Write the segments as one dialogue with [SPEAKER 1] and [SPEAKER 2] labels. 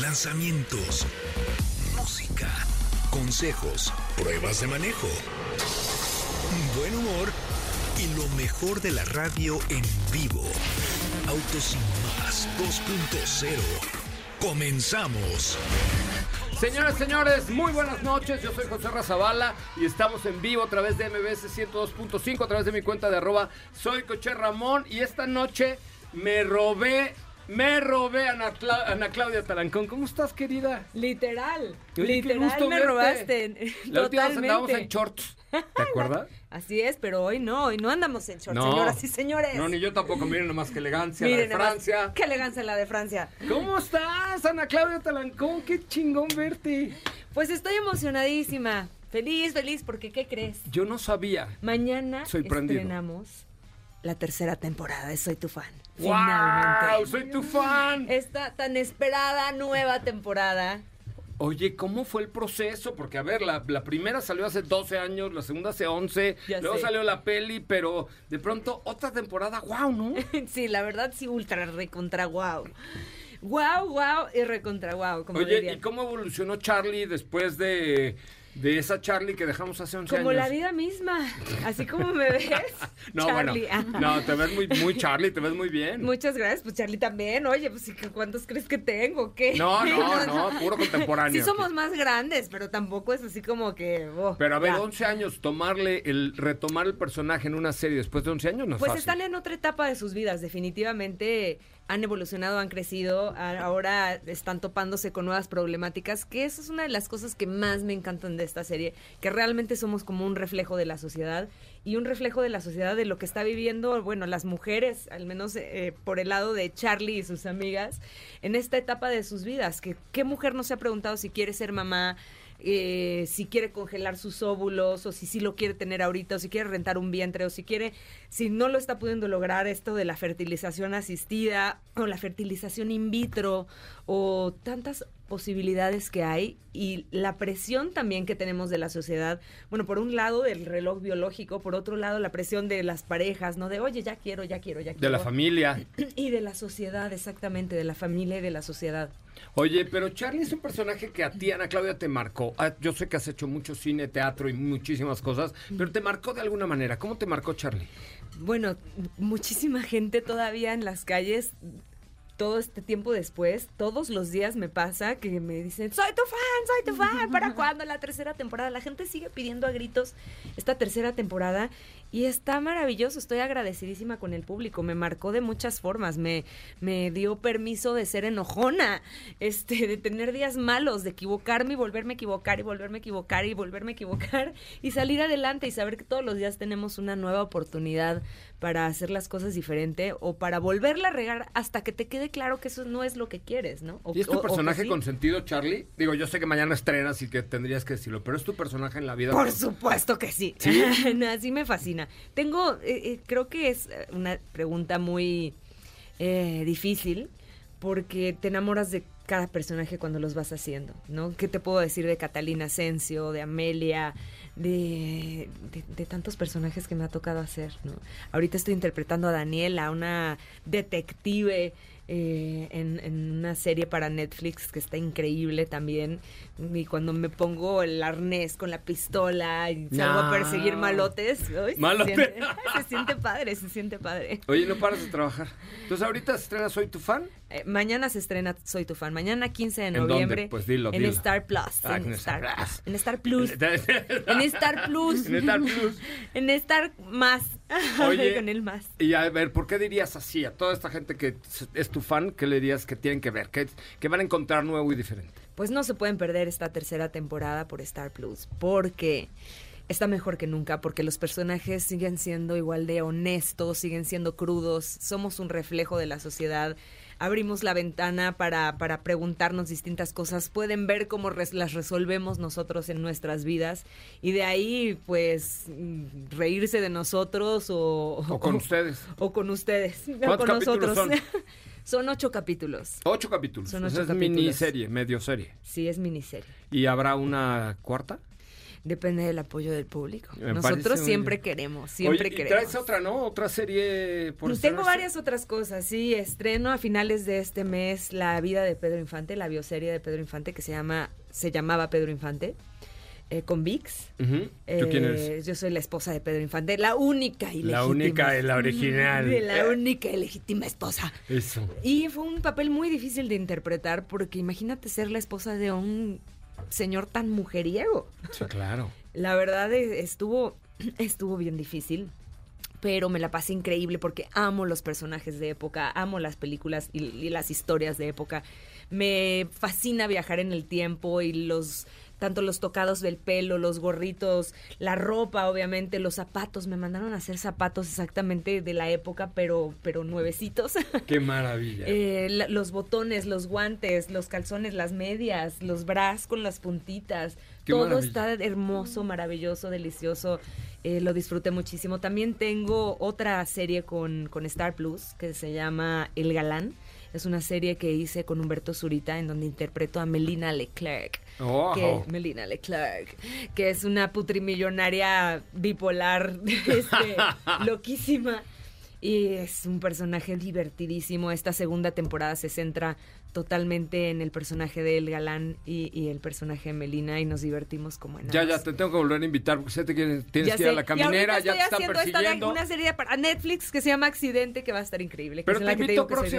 [SPEAKER 1] lanzamientos, música, consejos, pruebas de manejo, buen humor y lo mejor de la radio en vivo. Autos sin más 2.0. Comenzamos.
[SPEAKER 2] Señoras, señores, muy buenas noches. Yo soy José Razabala y estamos en vivo a través de MBS 102.5, a través de mi cuenta de arroba soy Coche Ramón. Y esta noche me robé, me robé a Ana, Cla- Ana Claudia Talancón. ¿Cómo estás, querida?
[SPEAKER 3] Literal.
[SPEAKER 2] Oye,
[SPEAKER 3] literal
[SPEAKER 2] gusto
[SPEAKER 3] me
[SPEAKER 2] verte.
[SPEAKER 3] robaste.
[SPEAKER 2] La última vez andábamos en shorts. ¿Te acuerdas?
[SPEAKER 3] Así es, pero hoy no, hoy no andamos en shorts,
[SPEAKER 2] No.
[SPEAKER 3] señoras y señores.
[SPEAKER 2] No, ni yo tampoco. Miren nomás qué elegancia la
[SPEAKER 3] Miren
[SPEAKER 2] de
[SPEAKER 3] nada más,
[SPEAKER 2] Francia.
[SPEAKER 3] Qué elegancia la de Francia.
[SPEAKER 2] ¿Cómo estás, Ana Claudia Talancón? Qué chingón verte.
[SPEAKER 3] Pues estoy emocionadísima. Feliz, feliz, porque ¿qué crees?
[SPEAKER 2] Yo no sabía.
[SPEAKER 3] Mañana
[SPEAKER 2] Soy
[SPEAKER 3] estrenamos la tercera temporada de Soy tu fan.
[SPEAKER 2] ¡Wow!
[SPEAKER 3] Finalmente.
[SPEAKER 2] ¡Soy tu fan!
[SPEAKER 3] Esta tan esperada nueva temporada.
[SPEAKER 2] Oye, ¿cómo fue el proceso? Porque, a ver, la, la primera salió hace 12 años, la segunda hace 11,
[SPEAKER 3] Ya
[SPEAKER 2] luego
[SPEAKER 3] sé.
[SPEAKER 2] salió la peli, pero de pronto otra temporada, wow, ¿no?
[SPEAKER 3] Sí, la verdad sí, ultra recontra guau. Guau, guau y recontra como
[SPEAKER 2] Oye,
[SPEAKER 3] dirían.
[SPEAKER 2] ¿y cómo evolucionó Charlie después de, de esa Charlie que dejamos hace 11
[SPEAKER 3] Como
[SPEAKER 2] años?
[SPEAKER 3] la vida misma, así como me ves.
[SPEAKER 2] No,
[SPEAKER 3] Charlie.
[SPEAKER 2] bueno, no, te ves muy, muy Charlie, te ves muy bien.
[SPEAKER 3] Muchas gracias, pues Charlie también. Oye, pues ¿y qué- ¿cuántos crees que tengo? ¿Qué?
[SPEAKER 2] No, no, no, puro contemporáneo.
[SPEAKER 3] Sí somos más grandes, pero tampoco es así como que... oh,
[SPEAKER 2] Pero a ver,
[SPEAKER 3] ya.
[SPEAKER 2] 11 años, tomarle el, retomar el personaje en una serie después de 11 años no es
[SPEAKER 3] Pues
[SPEAKER 2] fácil.
[SPEAKER 3] están en otra etapa de sus vidas, definitivamente han evolucionado, han crecido, ahora están topándose con nuevas problemáticas, que eso es una de las cosas que más me encantan de esta serie, que realmente somos como un reflejo de la sociedad y un reflejo de la sociedad de lo que está viviendo, bueno, las mujeres, al menos eh, por el lado de Charlie y sus amigas, en esta etapa de sus vidas, que qué mujer no se ha preguntado si quiere ser mamá, eh, si quiere congelar sus óvulos o si sí lo quiere tener ahorita o si quiere rentar un vientre o si quiere, si no lo está pudiendo lograr esto de la fertilización asistida o la fertilización in vitro o tantas posibilidades que hay y la presión también que tenemos de la sociedad, bueno, por un lado del reloj biológico, por otro lado la presión de las parejas, ¿no? De, oye, ya quiero, ya quiero, ya quiero.
[SPEAKER 2] De la familia.
[SPEAKER 3] Y de la sociedad, exactamente, de la familia y de la sociedad.
[SPEAKER 2] Oye, pero Charlie es un personaje que a ti, Ana Claudia, te marcó. Ah, yo sé que has hecho mucho cine, teatro y muchísimas cosas, pero te marcó de alguna manera. ¿Cómo te marcó Charlie?
[SPEAKER 3] Bueno, muchísima gente todavía en las calles, todo este tiempo después, todos los días me pasa que me dicen, soy tu fan, soy tu fan, ¿para cuándo la tercera temporada? La gente sigue pidiendo a gritos esta tercera temporada y está maravilloso, estoy agradecidísima con el público, me marcó de muchas formas, me, me dio permiso de ser enojona, este, de tener días malos, de equivocarme y volverme a equivocar y volverme a equivocar y volverme a equivocar y salir adelante y saber que todos los días tenemos una nueva oportunidad para hacer las cosas diferente o para volverla a regar hasta que te quede claro que eso no es lo que quieres, ¿no? O-
[SPEAKER 2] ¿Y es tu
[SPEAKER 3] o
[SPEAKER 2] personaje
[SPEAKER 3] sí.
[SPEAKER 2] consentido, Charlie? Digo, yo sé que mañana estrenas y que tendrías que decirlo, pero es tu personaje en la vida.
[SPEAKER 3] Por supuesto que sí. Así me fascina. Tengo, eh, eh, creo que es eh, una pregunta muy difícil porque te enamoras de cada personaje cuando los vas haciendo, ¿no? ¿Qué te puedo decir de Catalina Asensio, de Amelia, de, de, de tantos personajes que me ha tocado hacer, ¿no? Ahorita estoy interpretando a Daniela, una detective eh, en, en una serie para Netflix que está increíble también. Y cuando me pongo el arnés con la pistola y salgo
[SPEAKER 2] No.
[SPEAKER 3] a perseguir malotes, se siente- se siente padre, se siente padre.
[SPEAKER 2] Oye, no paras de trabajar. Entonces, ahorita se estrena Soy tu fan.
[SPEAKER 3] Eh, mañana se estrena Soy tu fan. Mañana 15 de
[SPEAKER 2] ¿En dónde?
[SPEAKER 3] noviembre.
[SPEAKER 2] Pues dilo,
[SPEAKER 3] En
[SPEAKER 2] dilo.
[SPEAKER 3] Star Plus.
[SPEAKER 2] Ah,
[SPEAKER 3] en,
[SPEAKER 2] en
[SPEAKER 3] Star
[SPEAKER 2] Plus.
[SPEAKER 3] en Star Plus. En Star Plus.
[SPEAKER 2] en Star
[SPEAKER 3] más.
[SPEAKER 2] Oye.
[SPEAKER 3] Con el más.
[SPEAKER 2] Y a ver, ¿por qué dirías así a toda esta gente que es tu fan? ¿Qué le dirías que tienen que ver? ¿Qué, que van a encontrar nuevo y diferente?
[SPEAKER 3] Pues no se pueden perder esta tercera temporada por Star Plus, porque está mejor que nunca, porque los personajes siguen siendo igual de honestos, siguen siendo crudos, somos un reflejo de la sociedad. Abrimos la ventana para, para preguntarnos distintas cosas, pueden ver cómo res- las resolvemos nosotros en nuestras vidas y de ahí pues mm, reírse de nosotros o,
[SPEAKER 2] O con ustedes.
[SPEAKER 3] o con ustedes, o
[SPEAKER 2] ¿Cuántos
[SPEAKER 3] con nosotros.
[SPEAKER 2] son?
[SPEAKER 3] Son ocho capítulos.
[SPEAKER 2] Ocho capítulos.
[SPEAKER 3] Son
[SPEAKER 2] sea,
[SPEAKER 3] ocho
[SPEAKER 2] es
[SPEAKER 3] capítulos.
[SPEAKER 2] miniserie, medio serie.
[SPEAKER 3] Sí, es miniserie.
[SPEAKER 2] ¿Y habrá una cuarta?
[SPEAKER 3] Depende del apoyo del público.
[SPEAKER 2] Me
[SPEAKER 3] Nosotros siempre queremos, siempre
[SPEAKER 2] Oye, y
[SPEAKER 3] queremos.
[SPEAKER 2] traes otra, ¿no? Otra serie por
[SPEAKER 3] Pues tengo
[SPEAKER 2] estrenarse.
[SPEAKER 3] varias otras cosas, sí. Estreno a finales de este mes La vida de Pedro Infante, la bioserie de Pedro Infante que se llama, se llamaba Pedro Infante, eh, con VIX.
[SPEAKER 2] ¿Tú
[SPEAKER 3] Eh,
[SPEAKER 2] quién eres?
[SPEAKER 3] Yo soy la esposa de Pedro Infante, la única y
[SPEAKER 2] La única la original.
[SPEAKER 3] La
[SPEAKER 2] Eh.
[SPEAKER 3] única y legítima esposa.
[SPEAKER 2] Eso.
[SPEAKER 3] Y fue un papel muy difícil de interpretar porque imagínate ser la esposa de un señor tan mujeriego.
[SPEAKER 2] Sí, claro.
[SPEAKER 3] La verdad eh, estuvo, estuvo bien difícil, pero me la pasé increíble porque amo los personajes de época, amo las películas y, y las historias de época. Me fascina viajar en el tiempo y los tanto los tocados del pelo, los gorritos, la ropa, obviamente, los zapatos. Me mandaron a hacer zapatos exactamente de la época, pero, pero nuevecitos.
[SPEAKER 2] Qué maravilla.
[SPEAKER 3] Eh, la- los botones, los guantes, los calzones, las medias, los bras con las puntitas.
[SPEAKER 2] Qué
[SPEAKER 3] Todo
[SPEAKER 2] maravilla.
[SPEAKER 3] está hermoso, maravilloso, delicioso. Eh, lo disfruté muchísimo. También tengo otra serie con, con Star Plus que se llama El Galán. Es una serie que hice con Humberto Zurita en donde interpreto a Melina Leclerc. Que, Melina Leclerc, que es una putrimillonaria bipolar, este, loquísima. Y es un personaje divertidísimo. Esta segunda temporada se centra totalmente en el personaje de El Galán y, y el personaje de Melina y nos divertimos como en
[SPEAKER 2] Ya, ya, te tengo que volver a invitar porque sé que tienes
[SPEAKER 3] Ya
[SPEAKER 2] que ir a la
[SPEAKER 3] Y
[SPEAKER 2] caminera,
[SPEAKER 3] ahorita
[SPEAKER 2] ya te están
[SPEAKER 3] haciendo esta
[SPEAKER 2] persiguiendo.
[SPEAKER 3] una serie para Netflix que se llama Accidente que va a estar increíble. que
[SPEAKER 2] Pero
[SPEAKER 3] es en
[SPEAKER 2] te
[SPEAKER 3] la que
[SPEAKER 2] invito
[SPEAKER 3] digo que soy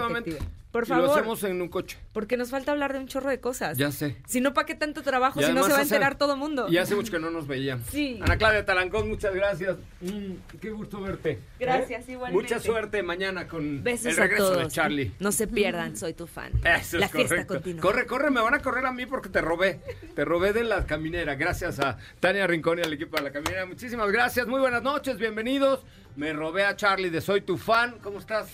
[SPEAKER 3] Por
[SPEAKER 2] Y lo
[SPEAKER 3] favor.
[SPEAKER 2] hacemos en un coche.
[SPEAKER 3] Porque nos falta hablar de un chorro de cosas.
[SPEAKER 2] Ya sé.
[SPEAKER 3] Si no, ¿para qué tanto trabajo? Si no se va a
[SPEAKER 2] hace-
[SPEAKER 3] enterar todo el mundo.
[SPEAKER 2] Y hace mucho que no nos veíamos.
[SPEAKER 3] Sí.
[SPEAKER 2] Ana Claudia Talancón, muchas gracias. Mm, qué gusto verte.
[SPEAKER 3] Gracias,
[SPEAKER 2] ¿Eh?
[SPEAKER 3] igualmente.
[SPEAKER 2] Mucha suerte mañana con
[SPEAKER 3] Besos
[SPEAKER 2] el regreso
[SPEAKER 3] a todos.
[SPEAKER 2] de Charlie.
[SPEAKER 3] No se pierdan, soy tu fan.
[SPEAKER 2] Eso es
[SPEAKER 3] la fiesta continúa.
[SPEAKER 2] Corre, corre, me van a correr a mí porque te robé. Te robé de la caminera. Gracias a Tania Rincón y al equipo de la caminera. Muchísimas gracias. Muy buenas noches, bienvenidos. Me robé a Charlie de Soy tu fan. ¿Cómo estás?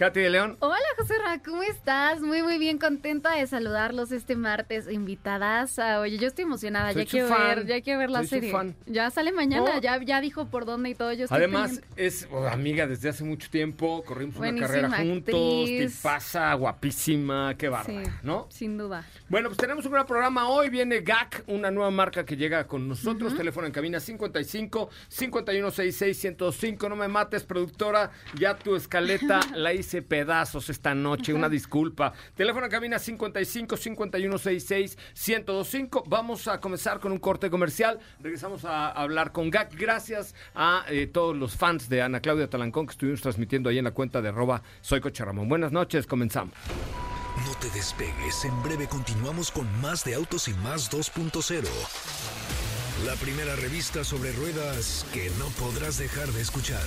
[SPEAKER 2] Katy de León.
[SPEAKER 4] Hola José Ra, ¿cómo estás? Muy muy bien, contenta de saludarlos este martes, invitadas. a- Oye, yo estoy emocionada,
[SPEAKER 2] Soy
[SPEAKER 4] ya quiero
[SPEAKER 2] fan.
[SPEAKER 4] ver, ya quiero ver la
[SPEAKER 2] Soy
[SPEAKER 4] serie.
[SPEAKER 2] fan.
[SPEAKER 4] Ya sale mañana,
[SPEAKER 2] Oh.
[SPEAKER 4] ya ya dijo por dónde y todo. Yo estoy
[SPEAKER 2] Además,
[SPEAKER 4] pendiente.
[SPEAKER 2] es oh, amiga desde hace mucho tiempo. Corrimos una carrera juntos.
[SPEAKER 4] actriz.
[SPEAKER 2] Tipaza, guapísima. Qué bárbara,
[SPEAKER 4] Sí,
[SPEAKER 2] ¿no?
[SPEAKER 4] Sin duda.
[SPEAKER 2] Bueno, pues tenemos un gran programa. Hoy viene GAC, una nueva marca que llega con nosotros. Teléfono en cabina 55 5166 105. No me mates, productora. Ya tu escaleta la hice pedazos esta noche. Una disculpa. Teléfono en cabina 55 5166 1025. Vamos a comenzar con un corte comercial. Regresamos a hablar con GAC. Gracias a eh, todos los fans de Ana Claudia Talancón que estuvimos transmitiendo ahí en la cuenta de arroba Soy Coche Ramón. Buenas noches, comenzamos.
[SPEAKER 1] No te despegues, en breve continuamos con más de Autos y Más 2.0. La primera revista sobre ruedas que no podrás dejar de escuchar.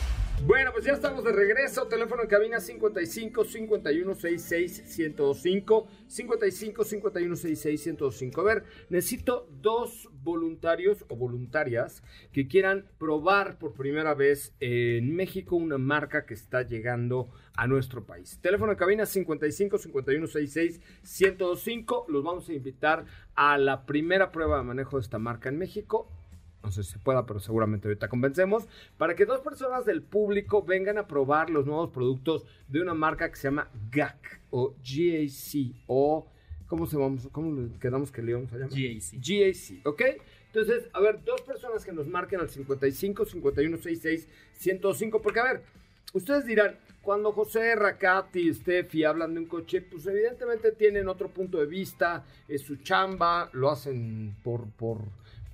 [SPEAKER 2] Bueno, pues ya estamos de regreso. Teléfono en cabina 55 51 66 105. 55 51 66 105. A ver, necesito dos voluntarios o voluntarias que quieran probar por primera vez en México una marca que está llegando a nuestro país. Teléfono en cabina 55 51 66 105. Los vamos a invitar a la primera prueba de manejo de esta marca en México no sé si se pueda, pero seguramente ahorita convencemos, para que dos personas del público vengan a probar los nuevos productos de una marca que se llama GAC o GAC o ¿cómo se vamos? ¿Cómo quedamos que le vamos a llamar?
[SPEAKER 5] GAC.
[SPEAKER 2] GAC, ¿ok? Entonces, a ver, dos personas que nos marquen al 55 51 66 105, porque a ver, ustedes dirán, cuando José, Rakati, Steffi hablan de un coche, pues evidentemente tienen otro punto de vista, es su chamba, lo hacen por, por,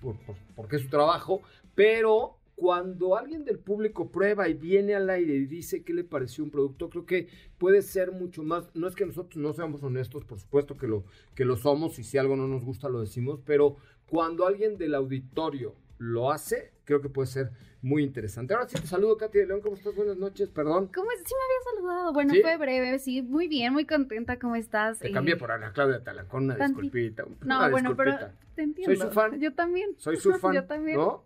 [SPEAKER 2] por, por- porque es su trabajo, pero cuando alguien del público prueba y viene al aire y dice qué le pareció un producto, creo que puede ser mucho más, no es que nosotros no seamos honestos, por supuesto que lo, que lo somos y si algo no nos gusta lo decimos, pero cuando alguien del auditorio lo hace, creo que puede ser muy interesante. Ahora sí te saludo, Katy de León, ¿cómo estás? Buenas noches, perdón.
[SPEAKER 4] ¿Cómo es? Sí me había saludado. Bueno,
[SPEAKER 2] ¿Sí?
[SPEAKER 4] fue breve, sí, muy bien, muy contenta. ¿Cómo estás?
[SPEAKER 2] Te
[SPEAKER 4] Eh,
[SPEAKER 2] cambié por Ana Claudia Talancón, una
[SPEAKER 4] tanti-
[SPEAKER 2] disculpita.
[SPEAKER 4] No,
[SPEAKER 2] una
[SPEAKER 4] bueno, pero te entiendo.
[SPEAKER 2] Soy su fan.
[SPEAKER 4] Yo también.
[SPEAKER 2] Soy su fan,
[SPEAKER 4] Yo también.
[SPEAKER 2] ¿no?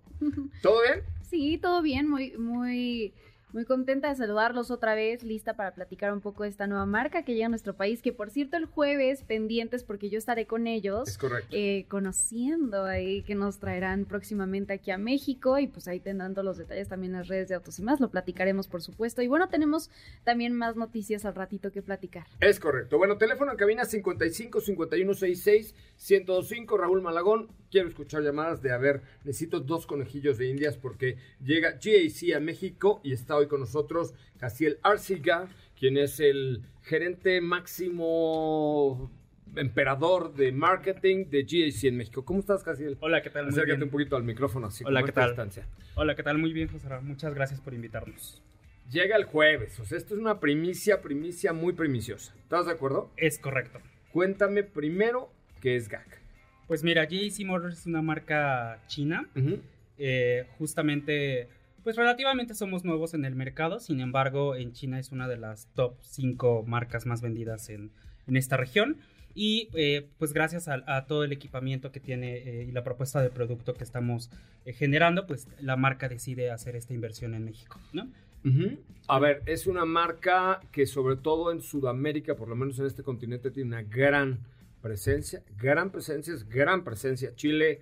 [SPEAKER 2] ¿Todo bien?
[SPEAKER 4] Sí, todo bien, muy, muy, muy contenta de saludarlos otra vez, lista para platicar un poco de esta nueva marca que llega a nuestro país, que por cierto el jueves pendientes porque yo estaré con ellos.
[SPEAKER 2] Es correcto.
[SPEAKER 4] eh, conociendo ahí que nos traerán próximamente aquí a México y pues ahí tendrán todos los detalles también en las redes de Autos y más, lo platicaremos por supuesto. Y bueno, tenemos también más noticias al ratito que platicar.
[SPEAKER 2] Es correcto. Bueno, teléfono en cabina 55 51 66 1025 Raúl Malagón. Quiero escuchar llamadas de a ver, necesito dos conejillos de indias porque llega GAC a México y está hoy con nosotros Casiel Arciga, quien es el gerente máximo emperador de marketing de GAC en México. ¿Cómo estás, Casiel?
[SPEAKER 5] Hola, ¿qué tal? Muy
[SPEAKER 2] Acércate
[SPEAKER 5] bien.
[SPEAKER 2] un poquito al micrófono así.
[SPEAKER 5] Hola, ¿qué tal?
[SPEAKER 2] distancia.
[SPEAKER 5] Hola, ¿qué tal? Muy bien, José. Ra. Muchas gracias por invitarnos.
[SPEAKER 2] Llega el jueves, o sea, esto es una primicia, primicia muy primiciosa. ¿Estás de acuerdo?
[SPEAKER 5] Es correcto.
[SPEAKER 2] Cuéntame primero qué es GAC.
[SPEAKER 5] Pues mira, JC Motors es una marca china. Eh, justamente, pues relativamente somos nuevos en el mercado. Sin embargo, en China es una de las top 5 marcas más vendidas en, en esta región. Y eh, pues gracias a, a todo el equipamiento que tiene eh, y la propuesta de producto que estamos eh, generando, pues la marca decide hacer esta inversión en México, ¿no?
[SPEAKER 2] Ujú. A ver, es una marca que sobre todo en Sudamérica, por lo menos en este continente, tiene una gran presencia. Gran presencia, es gran presencia. Chile,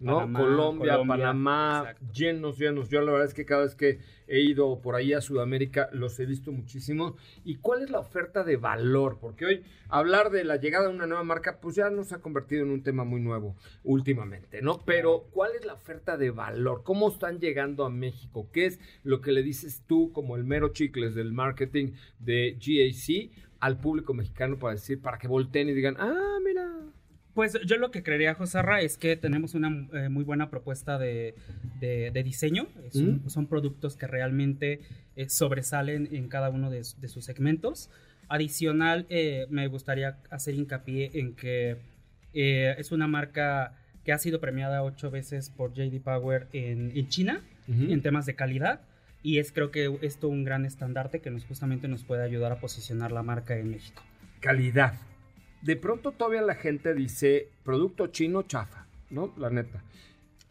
[SPEAKER 2] ¿no?
[SPEAKER 5] Panamá,
[SPEAKER 2] Colombia,
[SPEAKER 5] Colombia,
[SPEAKER 2] Panamá,
[SPEAKER 5] exacto.
[SPEAKER 2] llenos, llenos. Yo la verdad es que cada vez que he ido por ahí a Sudamérica los he visto muchísimo. ¿Y cuál es la oferta de valor? Porque hoy hablar de la llegada de una nueva marca, pues ya nos ha convertido en un tema muy nuevo últimamente, ¿no? Pero ¿cuál es la oferta de valor? ¿Cómo están llegando a México? ¿Qué es lo que le dices tú como el mero chicles del marketing de GAC al público mexicano para decir, para que volteen y digan, ah, mira,
[SPEAKER 5] Pues yo lo que creería, José Ra, es que tenemos una eh, muy buena propuesta de, de- de diseño. Un-
[SPEAKER 2] Mm.
[SPEAKER 5] Son productos que realmente eh, sobresalen en cada uno de, su- de sus segmentos. Adicional, eh, me gustaría hacer hincapié en que es una marca que ha sido premiada ocho veces por JD Power en, en China en temas de calidad. Y es creo que esto un gran estandarte que nos justamente nos puede ayudar a posicionar la marca en México.
[SPEAKER 2] calidad. De pronto todavía la gente dice producto chino chafa, ¿no? La neta.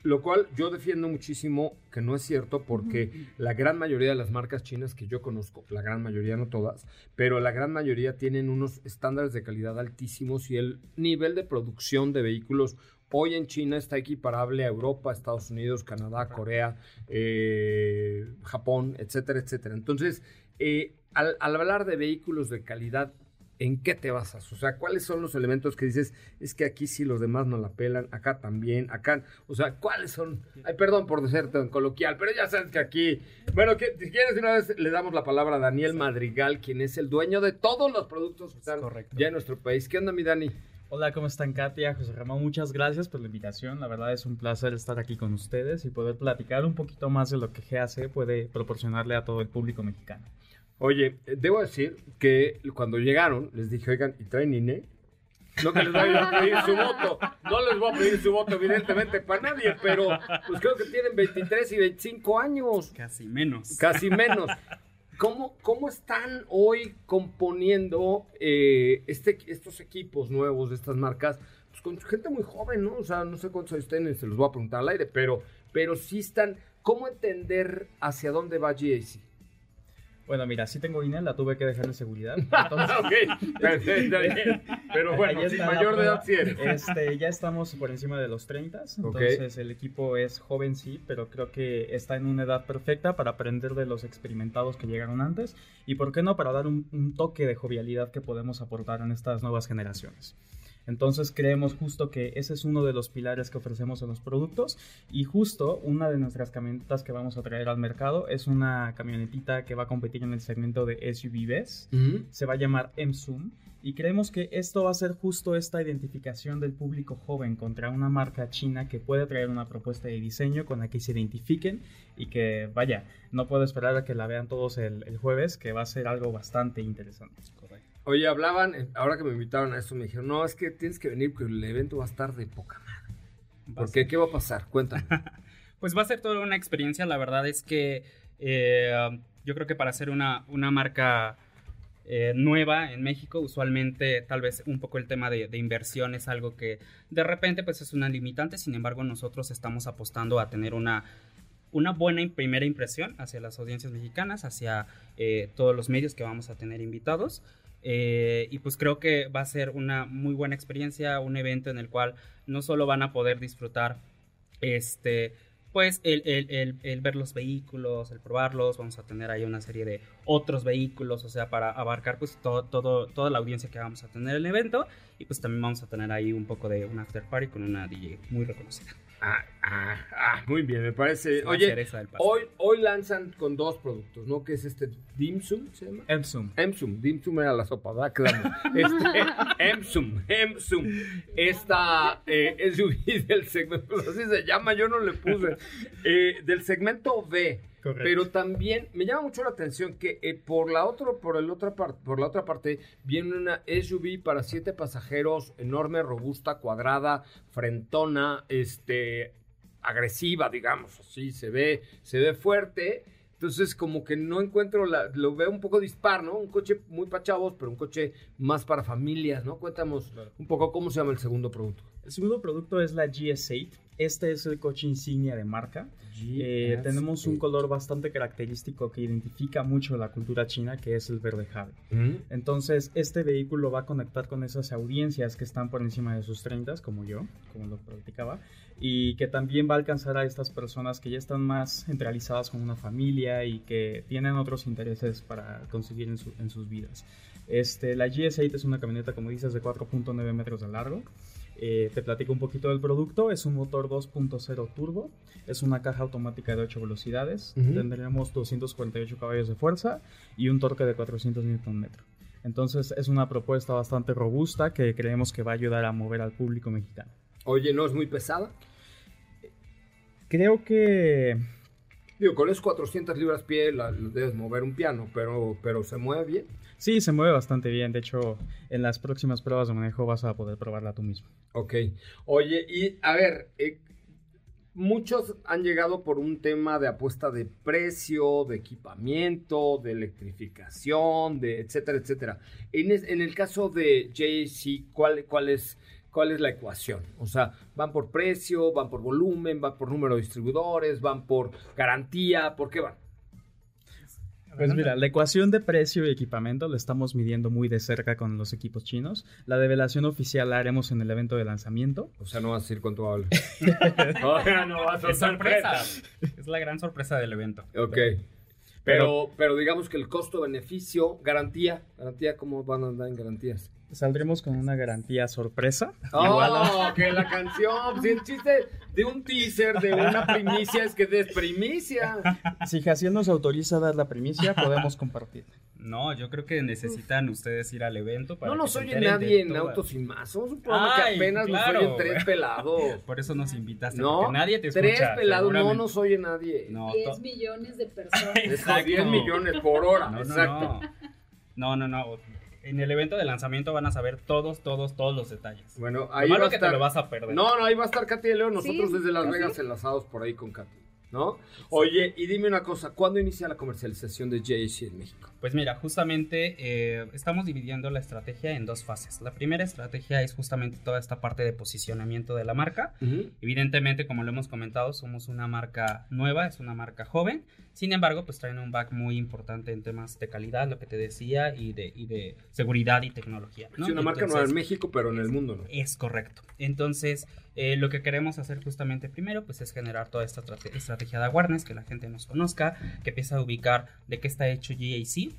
[SPEAKER 2] Lo cual yo defiendo muchísimo que no es cierto porque la gran mayoría de las marcas chinas que yo conozco, la gran mayoría, no todas, pero la gran mayoría tienen unos estándares de calidad altísimos y el nivel de producción de vehículos hoy en China está equiparable a Europa, Estados Unidos, Canadá, Corea, eh, Japón, etcétera, etcétera. Entonces, eh, al, al hablar de vehículos de calidad, ¿en qué te basas? O sea, ¿cuáles son los elementos que dices, es que aquí sí los demás no la pelan, acá también, acá, o sea, ¿cuáles son? Ay, perdón por ser tan coloquial, pero ya sabes que aquí, bueno, que, si quieres una vez le damos la palabra a Daniel Madrigal, quien es el dueño de todos los productos que están
[SPEAKER 5] correcto.
[SPEAKER 2] ya en nuestro país. ¿Qué onda, mi Dani?
[SPEAKER 6] Hola, ¿cómo están Katia? José Ramón, muchas gracias por la invitación. La verdad es un placer estar aquí con ustedes y poder platicar un poquito más de lo que GAC puede proporcionarle a todo el público mexicano.
[SPEAKER 2] Oye, eh, debo decir que cuando llegaron, les dije, oigan, ¿y traen INE? No que les vaya a pedir su voto. No les voy a pedir su voto, evidentemente, para nadie, pero pues creo que tienen 23 y 25 años.
[SPEAKER 5] Casi menos.
[SPEAKER 2] Casi menos. ¿Cómo, cómo están hoy componiendo eh, este, estos equipos nuevos de estas marcas? Pues con gente muy joven, ¿no? O sea, no sé cuántos años tienen, se los voy a preguntar al aire, pero, pero sí están. ¿Cómo entender hacia dónde va GAC?
[SPEAKER 6] Bueno, mira, sí tengo INE, la tuve que dejar en seguridad.
[SPEAKER 2] Entonces, ok. Pero bueno,
[SPEAKER 6] Ahí está
[SPEAKER 2] mayor de edad sí eres.
[SPEAKER 6] Este, ya estamos por encima de los 30, entonces el equipo es joven sí, pero creo que está en una edad perfecta para aprender de los experimentados que llegaron antes y por qué no para dar un, un toque de jovialidad que podemos aportar en estas nuevas generaciones. Entonces creemos justo que ese es uno de los pilares que ofrecemos en los productos y justo una de nuestras camionetas que vamos a traer al mercado es una camionetita que va a competir en el segmento de SUVs
[SPEAKER 2] Ujú.
[SPEAKER 6] se va a llamar M-Zoom y creemos que esto va a ser justo esta identificación del público joven contra una marca china que puede traer una propuesta de diseño con la que se identifiquen y que vaya, no puedo esperar a que la vean todos el, el jueves, que va a ser algo bastante interesante.
[SPEAKER 2] Oye, hablaban, eh, ahora que me invitaron a esto, me dijeron, no, es que tienes que venir porque el evento va a estar de poca madre. ¿Por qué? ¿Qué va a pasar? Cuéntame.
[SPEAKER 5] Pues va a ser toda una experiencia. La verdad es que eh, yo creo que para hacer una, una marca eh, nueva en México, usualmente tal vez un poco el tema de, de inversión es algo que de repente pues es una limitante. Sin embargo, nosotros estamos apostando a tener una, una buena im- primera impresión hacia las audiencias mexicanas, hacia eh, todos los medios que vamos a tener invitados. Eh, y pues creo que va a ser una muy buena experiencia, un evento en el cual no solo van a poder disfrutar este pues el, el- el- ver los vehículos, el probarlos, vamos a tener ahí una serie de otros vehículos, o sea, para abarcar pues todo, todo, toda la audiencia que vamos a tener en el evento y pues también vamos a tener ahí un poco de un after party con una DJ muy reconocida.
[SPEAKER 2] Ah, ah, ah, muy bien, me parece.
[SPEAKER 5] La
[SPEAKER 2] Oye, hoy, hoy lanzan con dos productos, ¿no? Que es este Dimsum, ¿se llama?
[SPEAKER 6] M-Zoom.
[SPEAKER 2] Emsum, Dimsum era la sopa, ¿verdad? Claro. Este, Emsum, Emsum. Esta eh, SUV del segmento, pues así se llama, yo no le puse. Eh, del segmento B.
[SPEAKER 6] Correcto.
[SPEAKER 2] Pero también me llama mucho la atención que eh, por la otra, por el otra parte, por la otra parte viene una SUV para siete pasajeros, enorme, robusta, cuadrada, frentona, este, agresiva, digamos, así se ve, se ve fuerte. Entonces, como que no encuentro la, lo veo un poco dispar, ¿no? Un coche muy para chavos, pero un coche más para familias, ¿no? Cuéntanos un poco cómo se llama el segundo producto.
[SPEAKER 6] El segundo producto es la GS8. Este es el coche insignia de marca. Eh, tenemos un color bastante característico que identifica mucho la cultura china, que es el verde jade.
[SPEAKER 2] ¿Mm?
[SPEAKER 6] Entonces, este vehículo va a conectar con esas audiencias que están por encima de sus 30, como yo, como lo practicaba, y que también va a alcanzar a estas personas que ya están más centralizadas con una familia y que tienen otros intereses para conseguir en, su- en sus vidas. Este, la GS8 es una camioneta, como dices, de 4.9 metros de largo. Eh, te platico un poquito del producto. Es un motor 2.0 turbo. Es una caja automática de 8 velocidades.
[SPEAKER 2] Ujú.
[SPEAKER 6] Tendremos 248 caballos de fuerza y un torque de 400 Nm. Entonces es una propuesta bastante robusta que creemos que va a ayudar a mover al público mexicano.
[SPEAKER 2] Oye, ¿no es muy pesada?
[SPEAKER 6] Creo que
[SPEAKER 2] Digo, con esos 400 libras pie la, debes mover un piano, pero, pero se mueve bien.
[SPEAKER 6] Sí, se mueve bastante bien. De hecho, en las próximas pruebas de manejo vas a poder probarla tú mismo.
[SPEAKER 2] Ok. Oye, y a ver, eh, muchos han llegado por un tema de apuesta de precio, de equipamiento, de electrificación, de etcétera, etcétera. En, es- en el caso de JC, ¿cuál, cuál, es, ¿cuál es la ecuación? O sea, ¿van por precio, van por volumen, van por número de distribuidores, van por garantía? ¿Por qué van?
[SPEAKER 6] Pues mira, la ecuación de precio y equipamiento la estamos midiendo muy de cerca con los equipos chinos. La develación oficial la haremos en el evento de lanzamiento.
[SPEAKER 2] O sea, no vas a decir cuánto vale. Oiga, no vas a
[SPEAKER 5] Es sorpresa. Es la gran sorpresa del evento.
[SPEAKER 2] Ok. Pero, pero digamos que el costo-beneficio, garantía, garantía, ¿cómo van a andar en garantías?
[SPEAKER 6] Saldremos con una garantía sorpresa.
[SPEAKER 2] Oh, que la canción, si el chiste de un teaser, de una primicia, es que es primicia.
[SPEAKER 6] Si Jaciel nos autoriza a dar la primicia, podemos compartir.
[SPEAKER 5] No, yo creo que necesitan ustedes ir al evento para
[SPEAKER 2] No nos oye nadie en Autos y Más. Somos un programa
[SPEAKER 5] Ay,
[SPEAKER 2] que apenas
[SPEAKER 5] claro,
[SPEAKER 2] nos oyen tres pelados.
[SPEAKER 5] Por eso nos invitaste,
[SPEAKER 2] No,
[SPEAKER 5] porque nadie te
[SPEAKER 2] tres
[SPEAKER 5] escucha.
[SPEAKER 2] pelados, no nos oye nadie.
[SPEAKER 5] No,
[SPEAKER 4] 10
[SPEAKER 5] to-
[SPEAKER 4] millones de personas.
[SPEAKER 5] Exacto.
[SPEAKER 2] 10 millones por hora,
[SPEAKER 5] No, no,
[SPEAKER 2] exacto.
[SPEAKER 5] no. No, no, no. En el evento de lanzamiento van a saber todos, todos, todos los detalles.
[SPEAKER 2] Bueno,
[SPEAKER 5] Lo
[SPEAKER 2] ahí
[SPEAKER 5] malo
[SPEAKER 2] va a
[SPEAKER 5] que
[SPEAKER 2] estar.
[SPEAKER 5] te lo vas a perder.
[SPEAKER 2] No, no, ahí va a estar Katy de León. Nosotros
[SPEAKER 4] Sí,
[SPEAKER 2] desde Las. Vegas enlazados por ahí con Katy. ¿No? Oye, y dime una cosa, ¿cuándo inicia la comercialización de JC en México?
[SPEAKER 5] Pues mira, justamente eh, estamos dividiendo la estrategia en dos fases. La primera estrategia es justamente toda esta parte de posicionamiento de la marca. Evidentemente, como lo hemos comentado, somos una marca nueva, es una marca joven. Sin embargo, pues traen un back muy importante en temas de calidad, lo que te decía, y de, y de seguridad y tecnología. ¿no?
[SPEAKER 2] Es una marca nueva en México, pero en el mundo no.
[SPEAKER 5] Es correcto. Entonces, eh, lo que queremos hacer justamente primero, pues es generar toda esta estrategia de awareness, que la gente nos conozca, que empiece a ubicar de qué está hecho GAC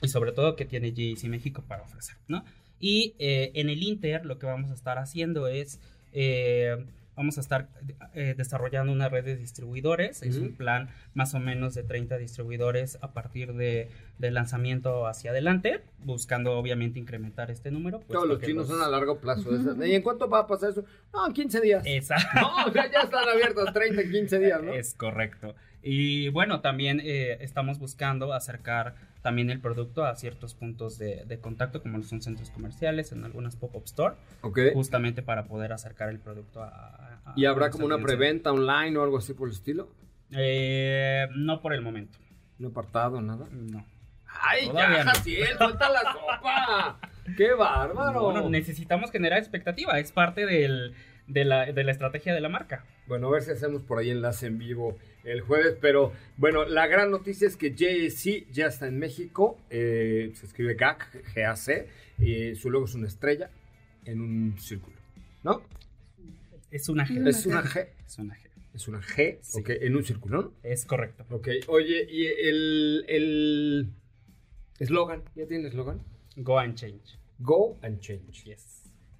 [SPEAKER 5] y sobre todo qué tiene GAC México para ofrecer, ¿no? Y eh, en el Inter lo que vamos a estar haciendo es eh, Vamos a estar eh, desarrollando una red de distribuidores. Es un plan más o menos de 30 distribuidores a partir de, del lanzamiento hacia adelante, buscando obviamente incrementar este número.
[SPEAKER 2] Pues, Todos los chinos son a largo plazo. ¿Y en cuánto va a pasar eso? No, en 15 días.
[SPEAKER 5] Exacto.
[SPEAKER 2] No, ya, ya están abiertos 30 en 15 días, ¿no?
[SPEAKER 5] Es correcto. Y bueno, también eh, estamos buscando acercar también el producto a ciertos puntos de, contacto, como son centros comerciales, en algunas pop-up store, justamente para poder acercar el producto a...
[SPEAKER 2] ¿Y habrá como una preventa online o algo así por el estilo?
[SPEAKER 5] Eh, no por el momento.
[SPEAKER 2] ¿No apartado, nada?
[SPEAKER 5] No.
[SPEAKER 2] ¡Ay, ya, Jaciel, suelta la sopa! ¡Qué bárbaro!
[SPEAKER 5] Bueno, necesitamos generar expectativa, es parte del, de, la, de la estrategia de la marca.
[SPEAKER 2] Bueno, a ver si hacemos por ahí enlace en vivo el jueves, pero bueno, la gran noticia es que JC ya está en México, eh, se escribe GAC, G-A-C, su logo es una estrella en un círculo, ¿no?
[SPEAKER 5] Es una
[SPEAKER 2] G. Es una G.
[SPEAKER 5] Es una G.
[SPEAKER 2] Es una G, ok, en un círculo, ¿no?
[SPEAKER 5] Es correcto.
[SPEAKER 2] Ok, oye, ¿y el eslogan? ¿Ya tiene eslogan?
[SPEAKER 5] Go and change.
[SPEAKER 2] Go and change.
[SPEAKER 5] Yes.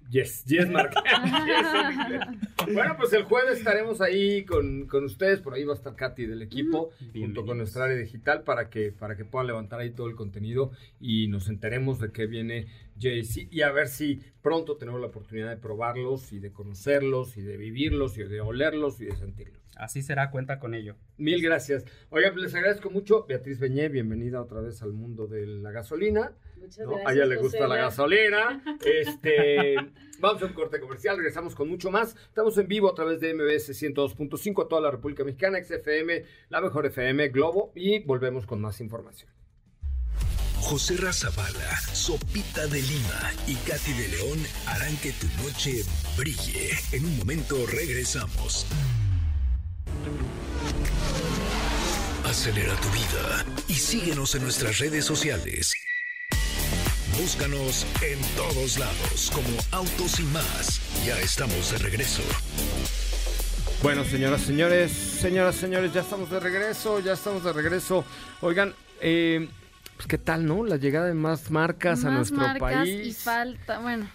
[SPEAKER 2] Yes, yes, Mark. bueno, pues el jueves estaremos ahí con, ustedes. Por ahí va a estar Katy del equipo, junto con nuestra área digital, para que, para que puedan levantar ahí todo el contenido y nos enteremos de qué viene JC y a ver si pronto tenemos la oportunidad de probarlos y de conocerlos y de vivirlos y de olerlos y de sentirlos.
[SPEAKER 5] Así será, cuenta con ello.
[SPEAKER 2] Mil gracias. Oiga, pues les agradezco mucho. Beatriz Beñé, bienvenida otra vez al mundo de la gasolina.
[SPEAKER 7] Muchas gracias.
[SPEAKER 2] A ella le gusta la gasolina. Este, vamos a un corte comercial, regresamos con mucho más. Estamos en vivo a través de MBS 102.5 a toda la República Mexicana, XFM, la mejor FM, Globo y volvemos con más información.
[SPEAKER 1] José Razabala, Sopita de Lima y Katy de León harán que tu noche brille. En un momento regresamos. Acelera tu vida y síguenos en nuestras redes sociales. Búscanos en todos lados como Autos y más. Ya estamos de regreso.
[SPEAKER 2] Bueno, señoras, señores, señoras, señores, ya estamos de regreso, ya estamos de regreso. Oigan, eh, pues qué tal, ¿no? La llegada de más marcas a nuestro país.
[SPEAKER 4] Y falta, bueno,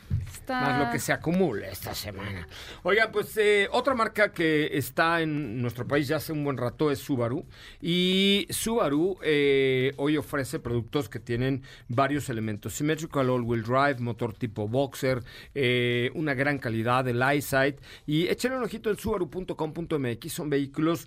[SPEAKER 2] más lo que se acumula esta semana. Oiga, pues eh, otra marca que está en nuestro país ya hace un buen rato es Subaru. Y Subaru eh, hoy ofrece productos que tienen varios elementos. Symmetrical All-Wheel Drive, motor tipo Boxer, eh, una gran calidad, el EyeSight. Y échenle un ojito en subaru.com.mx. Son vehículos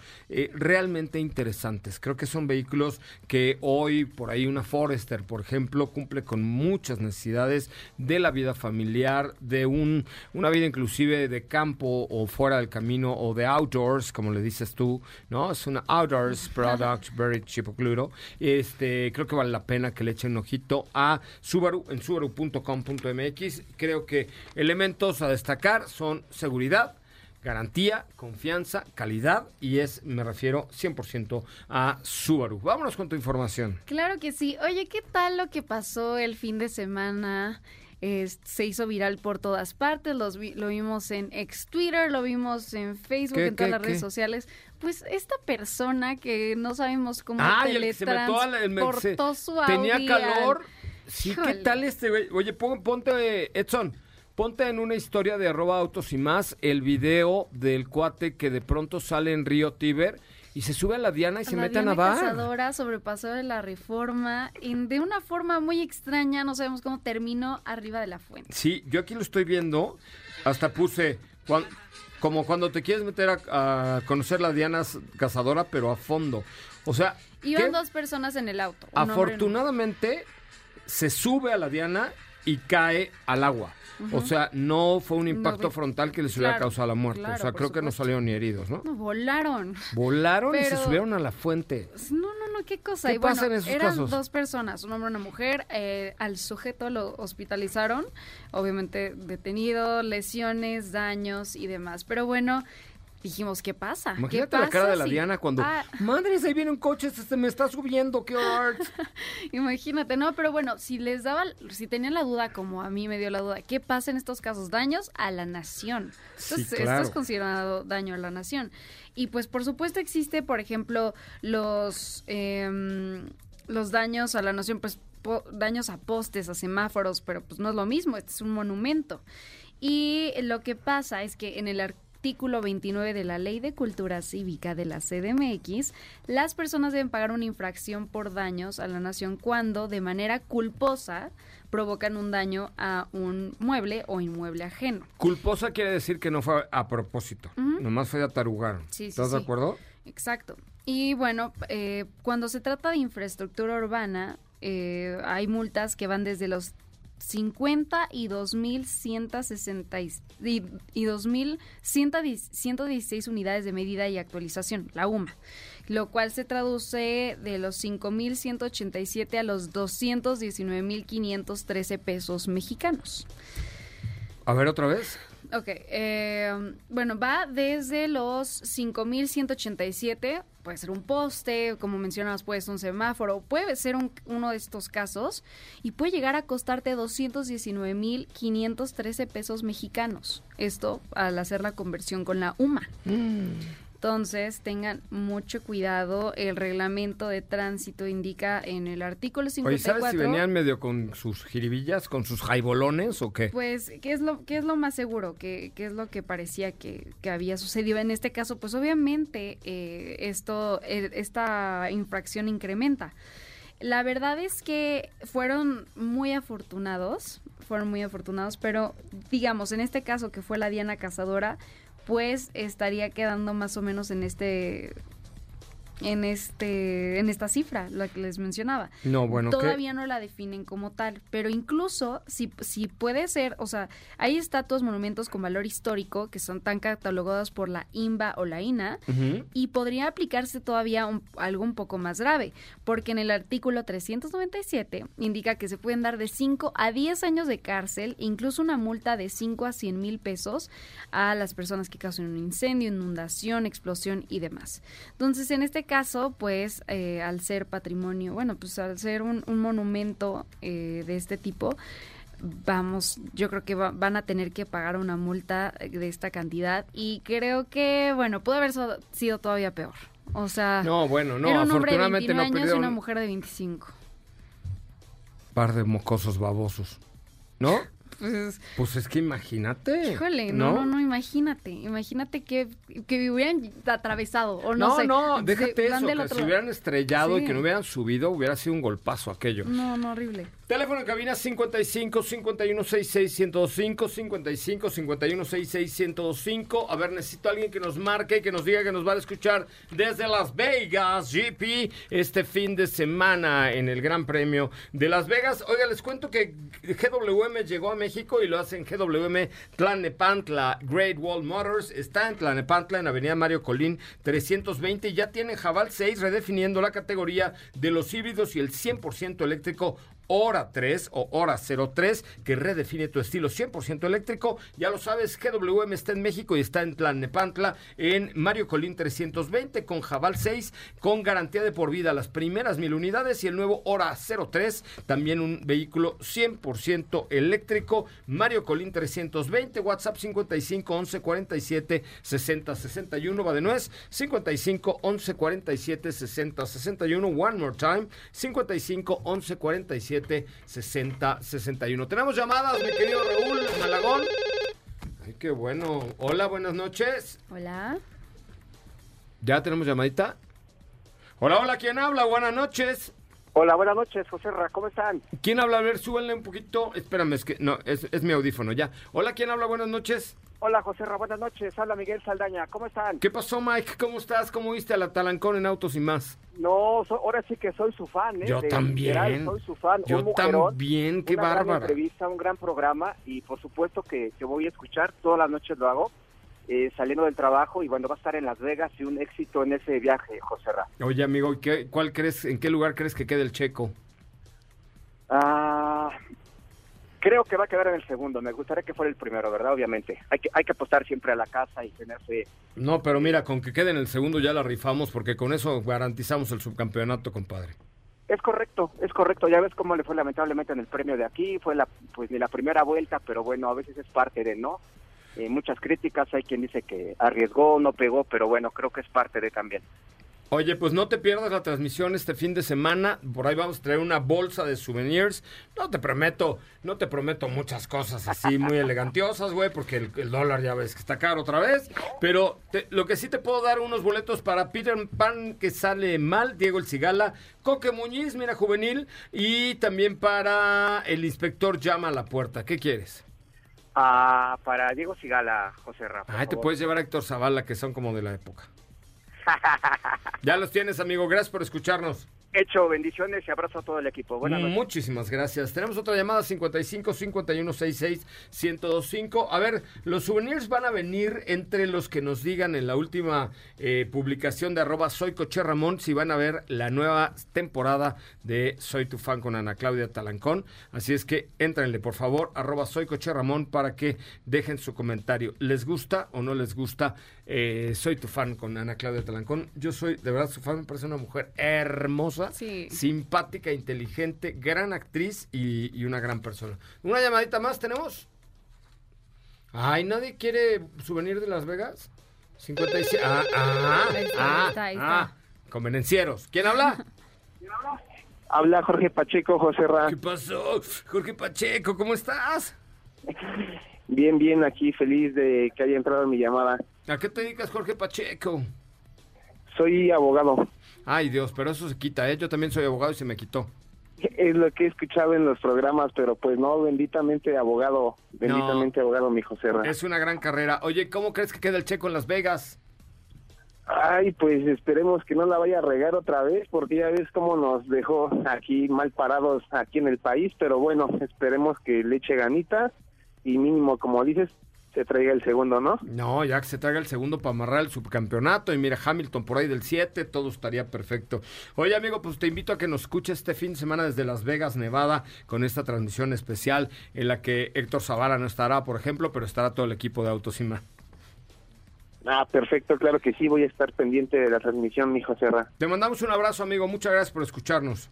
[SPEAKER 2] realmente interesantes. Creo que son vehículos que hoy, por ahí una Forester, por ejemplo, cumple con muchas necesidades de la vida familiar de un, una vida inclusive de campo o fuera del camino o de outdoors, como le dices tú, ¿no? Es un outdoors product, very chipocluro. Este, creo que vale la pena que le echen un ojito a Subaru en subaru.com.mx. Creo que elementos a destacar son seguridad, garantía, confianza, calidad y es, me refiero 100% a Subaru. Vámonos con tu información.
[SPEAKER 4] Claro que sí. Oye, ¿qué tal lo que pasó el fin de semana? Se hizo viral por todas partes, lo vimos en ex Twitter, lo vimos en Facebook, en todas las redes sociales. Pues esta persona que no sabemos cómo
[SPEAKER 2] ah, teletransportó su Tenía calor. Sí, ¿qué tal este Oye, ponte, Edson, ponte en una historia de arroba autos y más el video del cuate que de pronto sale en Río Tíber y se sube a la Diana y se mete a nadar.
[SPEAKER 4] cazadora sobrepasó de la reforma y de una forma muy extraña, no sabemos cómo terminó arriba de la fuente.
[SPEAKER 2] Sí, yo aquí lo estoy viendo, hasta puse, como cuando te quieres meter a, conocer la Diana cazadora, pero a fondo. O sea...
[SPEAKER 4] Iban dos personas en el auto.
[SPEAKER 2] Afortunadamente se sube a la Diana y cae al agua. O sea, no fue un impacto frontal que les hubiera causado la muerte.
[SPEAKER 4] claro,
[SPEAKER 2] o sea, creo que no salieron ni heridos, ¿no?
[SPEAKER 4] No, volaron.
[SPEAKER 2] Volaron y se subieron a la fuente.
[SPEAKER 4] No, no, no, qué cosa.
[SPEAKER 2] ¿Qué
[SPEAKER 4] y bueno,
[SPEAKER 2] pasa en esos
[SPEAKER 4] eran
[SPEAKER 2] casos?
[SPEAKER 4] dos personas, un hombre y una mujer. eh, al sujeto lo hospitalizaron, obviamente detenido, lesiones, daños y demás. Pero bueno, dijimos, ¿qué pasa? ¿Qué
[SPEAKER 2] Imagínate la cara
[SPEAKER 4] pasa
[SPEAKER 2] de la
[SPEAKER 4] si-
[SPEAKER 2] Diana cuando,
[SPEAKER 4] Ah,
[SPEAKER 2] madres, ahí viene un coche, se me está subiendo, qué horror.
[SPEAKER 4] Imagínate, no, pero bueno, si les daba, si tenían la duda, como a mí me dio la duda, ¿qué pasa en estos casos? Daños a la nación. Esto,
[SPEAKER 2] Sí,
[SPEAKER 4] es, esto
[SPEAKER 2] claro.
[SPEAKER 4] es considerado daño a la nación. Y pues por supuesto existe, por ejemplo, los, em, los daños a la nación, pues po- daños a postes, a semáforos, pero pues no es lo mismo, este es un monumento. Y lo que pasa es que en el artículo 29 de la Ley de Cultura Cívica de la CDMX, las personas deben pagar una infracción por daños a la nación cuando de manera culposa provocan un daño a un mueble o inmueble ajeno.
[SPEAKER 2] Culposa quiere decir que no fue a propósito,
[SPEAKER 4] Ujú.
[SPEAKER 2] nomás fue de atarugar.
[SPEAKER 4] Sí, sí,
[SPEAKER 2] ¿Estás de acuerdo?
[SPEAKER 4] Exacto. Y bueno, eh, cuando se trata de infraestructura urbana, eh, hay multas que van desde los 50 y 2.160 y, y, y 2.116 unidades de medida y actualización, la UMA, lo cual se traduce de los 5.187 a los 219.513 pesos mexicanos.
[SPEAKER 2] A ver otra vez.
[SPEAKER 4] Ok, eh, bueno, va desde los 5.187, puede ser un poste, como mencionabas, puede ser un semáforo, puede ser un- uno de estos casos, y puede llegar a costarte 219.513 pesos mexicanos. Esto al hacer la conversión con la UMA. Entonces, tengan mucho cuidado. El reglamento de tránsito indica en el artículo 54...
[SPEAKER 2] Oye, ¿sabes si venían medio con sus jiribillas, con sus jaibolones o qué?
[SPEAKER 4] Pues, ¿qué es lo, qué es lo más seguro? ¿Qué, qué es lo que parecía que, que había sucedido? En este caso, pues obviamente eh, esto, eh, esta infracción incrementa. La verdad es que fueron muy afortunados, fueron muy afortunados, pero digamos, en este caso que fue la Diana Cazadora, pues estaría quedando más o menos en este en este en esta cifra, la que les mencionaba.
[SPEAKER 2] No, bueno, ¿qué?
[SPEAKER 4] Todavía no la definen como tal, pero incluso si, si puede ser, o sea, hay estatuas, monumentos con valor histórico que son tan catalogados por la INBA o la INA y podría aplicarse todavía un- algo un poco más grave, porque en el artículo 397 indica que se pueden dar de 5 a 10 años de cárcel, incluso una multa de 5 a 100 mil pesos a las personas que causen un incendio, inundación, explosión y demás. Entonces, en este caso, pues, eh, al ser patrimonio, bueno, pues al ser un, un monumento eh, de este tipo, vamos, yo creo que va- van a tener que pagar una multa de esta cantidad y creo que, bueno, pudo haber so- sido todavía peor. O sea,
[SPEAKER 2] No, bueno, no,
[SPEAKER 4] era un hombre de
[SPEAKER 2] afortunadamente
[SPEAKER 4] 29
[SPEAKER 2] no
[SPEAKER 4] años y
[SPEAKER 2] perdieron
[SPEAKER 4] una mujer de 25.
[SPEAKER 2] par de mocosos babosos. ¿No?
[SPEAKER 4] Pues,
[SPEAKER 2] Pues es que imagínate.
[SPEAKER 4] híjole, no, no, no, imagínate, imagínate que, que hubieran atravesado o no,
[SPEAKER 2] No,
[SPEAKER 4] sé.
[SPEAKER 2] no, déjate eso, que
[SPEAKER 4] otro
[SPEAKER 2] hubieran estrellado y que no hubieran subido, hubiera sido un golpazo aquello.
[SPEAKER 4] No, no, horrible.
[SPEAKER 2] Teléfono en cabina 55 51 66 1025 55 51 66 1025. A ver, necesito a alguien que nos marque que nos diga que nos va a escuchar desde Las Vegas, GP, este fin de semana en el Gran Premio de Las Vegas. Oiga, les cuento que GWM llegó a México y lo hacen GWM Tlanepantla Great Wall Motors. Está en Tlanepantla, en Avenida Mario Colín 320 y ya tiene Jabal 6 redefiniendo la categoría de los híbridos y el 100% eléctrico Hora 3 o Hora 03 que redefine tu estilo 100% eléctrico. Ya lo sabes, GWM está en México y está en Tlalnepantla en Mario Colín 320 con Jabal 6 con garantía de por vida las primeras mil unidades y el nuevo Hora 03 también un vehículo 100% eléctrico. Mario Colín 320 WhatsApp 55 11 47 60 61 va de nuez 55 11 47 60 61 one more time 55 11 47 60 61 tenemos llamadas mi querido Raúl Malagón. Ay qué bueno. Hola buenas noches.
[SPEAKER 4] Hola.
[SPEAKER 2] ya tenemos llamadita hola hola quién habla buenas noches
[SPEAKER 7] Hola, buenas noches, José Ra, ¿cómo están?
[SPEAKER 2] ¿Quién habla? A ver, súbanle un poquito. Espérame, es que no, es, es mi audífono ya. Hola, ¿quién habla? Buenas noches.
[SPEAKER 7] Hola, José Ra, buenas noches. Habla Miguel Saldaña, ¿cómo están?
[SPEAKER 2] ¿Qué pasó, Mike? ¿Cómo estás? ¿Cómo viste a la Talancón en Autos y más?
[SPEAKER 7] No, so- ahora sí que soy su fan, ¿eh?
[SPEAKER 2] Yo
[SPEAKER 7] De-
[SPEAKER 2] también.
[SPEAKER 7] literal, soy su fan.
[SPEAKER 2] Yo
[SPEAKER 7] un mujerón,
[SPEAKER 2] también, qué
[SPEAKER 7] una gran
[SPEAKER 2] bárbara.
[SPEAKER 7] entrevista, un gran programa y por supuesto que, que voy a escuchar. Todas las noches lo hago, eh, saliendo del trabajo y bueno, va a estar en Las Vegas y un éxito en ese viaje, José Ra.
[SPEAKER 2] Oye, amigo, ¿y ¿qué, ¿cuál crees, en qué lugar crees que quede el checo?
[SPEAKER 7] Ah, creo que va a quedar en el segundo. Me gustaría que fuera el primero, ¿verdad? Obviamente. Hay que, hay que apostar siempre a la casa y tener fe.
[SPEAKER 2] No, pero mira, con que quede en el segundo ya la rifamos porque con eso garantizamos el subcampeonato, compadre.
[SPEAKER 7] Es correcto, es correcto. Ya ves cómo le fue lamentablemente en el premio de aquí. Fue la, pues ni la primera vuelta, pero bueno, a veces es parte de, ¿no? Eh, muchas críticas. Hay quien dice que arriesgó, no pegó, pero bueno, creo que es parte de también.
[SPEAKER 2] Oye, pues no te pierdas la transmisión este fin de semana. Por ahí vamos a traer una bolsa de souvenirs. No te prometo, no te prometo muchas cosas así muy elegantiosas, güey, porque el, el dólar ya ves que está caro otra vez. Pero te- lo que sí te puedo dar unos boletos para Peter Pan que sale mal, Diego El Cigala, Coque Muñiz, mira juvenil, y también para el inspector llama a la puerta. ¿Qué quieres?
[SPEAKER 7] Ah, para Diego Sigala, José Rafa.
[SPEAKER 2] Ay, te puedes llevar a Héctor Zavala, que son como de la época. Ya los tienes, amigo. Gracias por escucharnos.
[SPEAKER 7] Hecho, bendiciones y abrazo a todo el equipo. Buenas noches.
[SPEAKER 2] Muchísimas gracias. Tenemos otra llamada 55 51 66 1025. A ver, los souvenirs van a venir entre los que nos digan en la última eh, publicación de arroba soy Coche Ramón si van a ver la nueva temporada de Soy tu fan con Ana Claudia Talancón. Así es que éntrenle por favor arroba soy Coche Ramón para que dejen su comentario. ¿Les gusta o no les gusta eh, Soy tu fan con Ana Claudia Talancón? Yo soy de verdad su fan, me parece una mujer hermosa,
[SPEAKER 4] Sí.
[SPEAKER 2] simpática, inteligente, gran actriz y, y una gran persona. Una llamadita más tenemos. Ay, ¿nadie quiere souvenir de Las Vegas? 57. Ah, ah,
[SPEAKER 4] Ahí está,
[SPEAKER 2] ah,
[SPEAKER 4] ahí está, ahí
[SPEAKER 2] ah. Convenencieros. ¿Quién habla?
[SPEAKER 7] Habla Jorge Pacheco, José Ra.
[SPEAKER 2] ¿Qué pasó? Jorge Pacheco, ¿cómo estás?
[SPEAKER 7] Bien, bien, aquí feliz de que haya entrado mi llamada.
[SPEAKER 2] ¿A qué te dedicas, Jorge Pacheco?
[SPEAKER 7] Soy abogado.
[SPEAKER 2] Ay, Dios, pero eso se quita, ¿eh? Yo también soy abogado y se me quitó.
[SPEAKER 7] Es lo que he escuchado en los programas, pero pues no, benditamente abogado, benditamente abogado, mi José Ra.
[SPEAKER 2] Es una gran carrera. Oye, ¿cómo crees que queda el checo en Las Vegas?
[SPEAKER 7] Ay, pues esperemos que no la vaya a regar otra vez, porque ya ves cómo nos dejó aquí mal parados aquí en el país, pero bueno, esperemos que le eche ganitas y mínimo, como dices, se traiga el segundo, ¿no?
[SPEAKER 2] No, ya que se traiga el segundo para amarrar el subcampeonato. Y mira, Hamilton por ahí del 7, todo estaría perfecto. Oye, amigo, pues te invito a que nos escuches este fin de semana desde Las Vegas, Nevada, con esta transmisión especial en la que Héctor Zavala no estará, por ejemplo, pero estará todo el equipo de Autosima.
[SPEAKER 7] Ah, perfecto, claro que sí, voy a estar pendiente de la transmisión, mi José Ra.
[SPEAKER 2] Te mandamos un abrazo, amigo. Muchas gracias por escucharnos.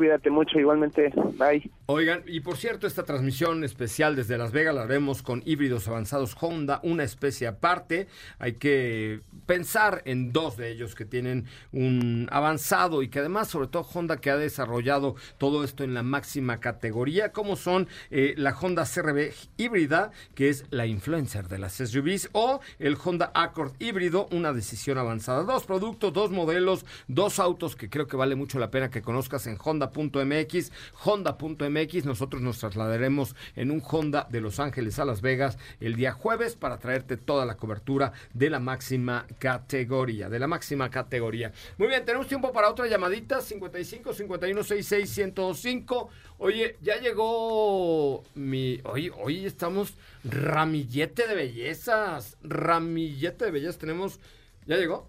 [SPEAKER 7] Cuídate mucho, igualmente, bye.
[SPEAKER 2] Oigan, y por cierto, esta transmisión especial desde Las Vegas la haremos con híbridos avanzados Honda, una especie aparte. Hay que pensar en dos de ellos que tienen un avanzado y que además, sobre todo Honda, que ha desarrollado todo esto en la máxima categoría, como son eh, la Honda CRB híbrida, que es la influencer de las SUVs, o el Honda Accord híbrido, una decisión avanzada. Dos productos, dos modelos, dos autos que creo que vale mucho la pena que conozcas en Honda.mx, Honda.mx. Nosotros nos trasladaremos en un Honda de Los Ángeles a Las Vegas el día jueves para traerte toda la cobertura de la máxima categoría, de la máxima categoría. Muy bien, tenemos tiempo para otra llamadita, 55 51 66 105. Oye, ya llegó mi. Hoy, hoy estamos ramillete de bellezas. Ramillete de bellezas. Tenemos. ¿Ya llegó?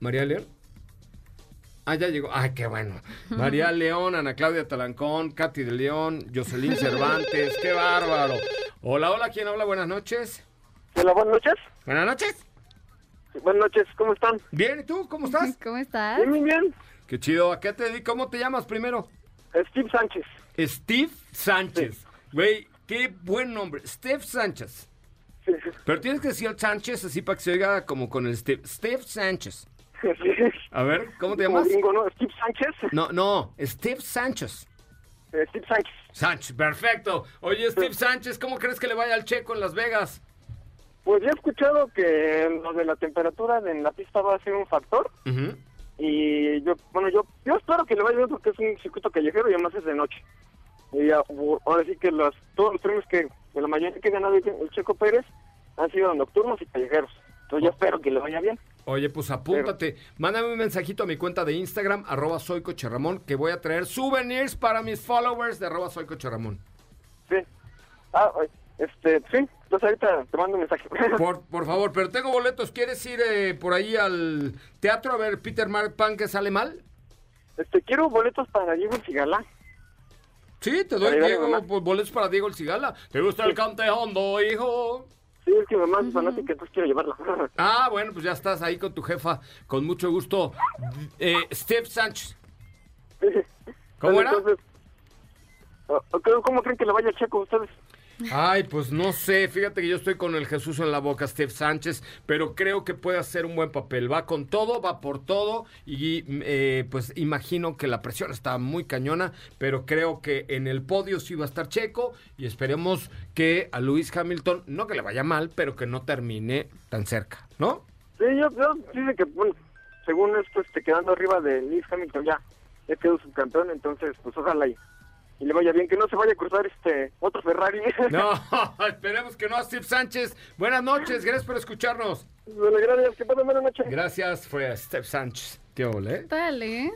[SPEAKER 2] María León. Ah, ya llegó. Ay, qué bueno. María León, Ana Claudia Talancón, Katy de León, Jocelyn Cervantes. qué bárbaro. Hola, hola, ¿quién habla? Buenas noches.
[SPEAKER 7] Hola, buenas noches.
[SPEAKER 2] Buenas noches.
[SPEAKER 7] Buenas noches, ¿cómo están?
[SPEAKER 2] Bien, ¿y tú? ¿Cómo estás?
[SPEAKER 4] ¿Cómo estás?
[SPEAKER 7] Bien, bien, bien.
[SPEAKER 2] Qué chido. ¿A qué te dedicas? ¿Cómo te llamas primero?
[SPEAKER 7] Steve Sánchez.
[SPEAKER 2] Steve Sánchez. Güey, qué buen nombre. Steve Sánchez.
[SPEAKER 7] Sí,
[SPEAKER 2] Pero tienes que decir el Sánchez así para que se oiga como con el Steve. Steve Sánchez. A ver, ¿cómo te llamas?
[SPEAKER 7] gringo, ¿no? Steve Sánchez.
[SPEAKER 2] No, no, Steve Sánchez.
[SPEAKER 7] Eh, Steve Sánchez.
[SPEAKER 2] Sánchez, perfecto. Oye, Steve Sánchez, ¿cómo crees que le vaya al checo en Las Vegas?
[SPEAKER 7] Pues ya he escuchado que lo de la temperatura en la pista va a ser un factor.
[SPEAKER 2] Ujú.
[SPEAKER 8] Y yo, bueno, yo, yo espero que le vaya bien porque es un circuito callejero y además es de noche. Y ahora sí que los, todos los premios que, la mayoría que ha ganado el Checo Pérez han sido nocturnos y callejeros. Entonces yo espero que le vaya bien.
[SPEAKER 2] Oye, pues apúntate. Mándame un mensajito a mi cuenta de Instagram, arroba soy que voy a traer souvenirs para mis followers de arroba soy
[SPEAKER 8] Sí. Ah, este, sí. Entonces ahorita te mando un mensaje.
[SPEAKER 2] Por, por favor, pero tengo boletos. ¿Quieres ir eh, por ahí al teatro a ver Peter Mark Pan que sale mal?
[SPEAKER 8] Este, quiero boletos para Diego Cigala.
[SPEAKER 2] Sí, te doy Diego, boletos para Diego el Cigala. ¿Te gusta el cante hondo, hijo?
[SPEAKER 8] Sí, es que mamá es fanática, entonces quiero llevarla.
[SPEAKER 2] Ah, bueno, pues ya estás ahí con tu jefa, con mucho gusto. Eh, Steve Sánchez. ¿Cómo era? Entonces,
[SPEAKER 8] ¿Cómo creen que le vaya Checo a ustedes?
[SPEAKER 2] Ay, pues no sé, fíjate que yo estoy con el Jesús en la boca, Steve Sánchez, pero creo que puede hacer un buen papel. Va con todo, va por todo y eh, pues imagino que la presión está muy cañona, pero creo que en el podio sí va a estar Checo y esperemos que a Luis Hamilton, no que le vaya mal, pero que no termine tan cerca, ¿no?
[SPEAKER 8] Sí, yo, yo dice que según esto, este, quedando arriba de Luis Hamilton ya, ya quedó subcampeón, entonces pues ojalá y y le vaya bien, que no se vaya a cruzar este otro Ferrari.
[SPEAKER 2] No, esperemos que no, Steve Sánchez. Buenas noches, gracias por escucharnos.
[SPEAKER 8] Bueno, gracias, que pasen buena noche.
[SPEAKER 2] Gracias, fue Steve Sánchez. Qué ole.
[SPEAKER 4] Dale.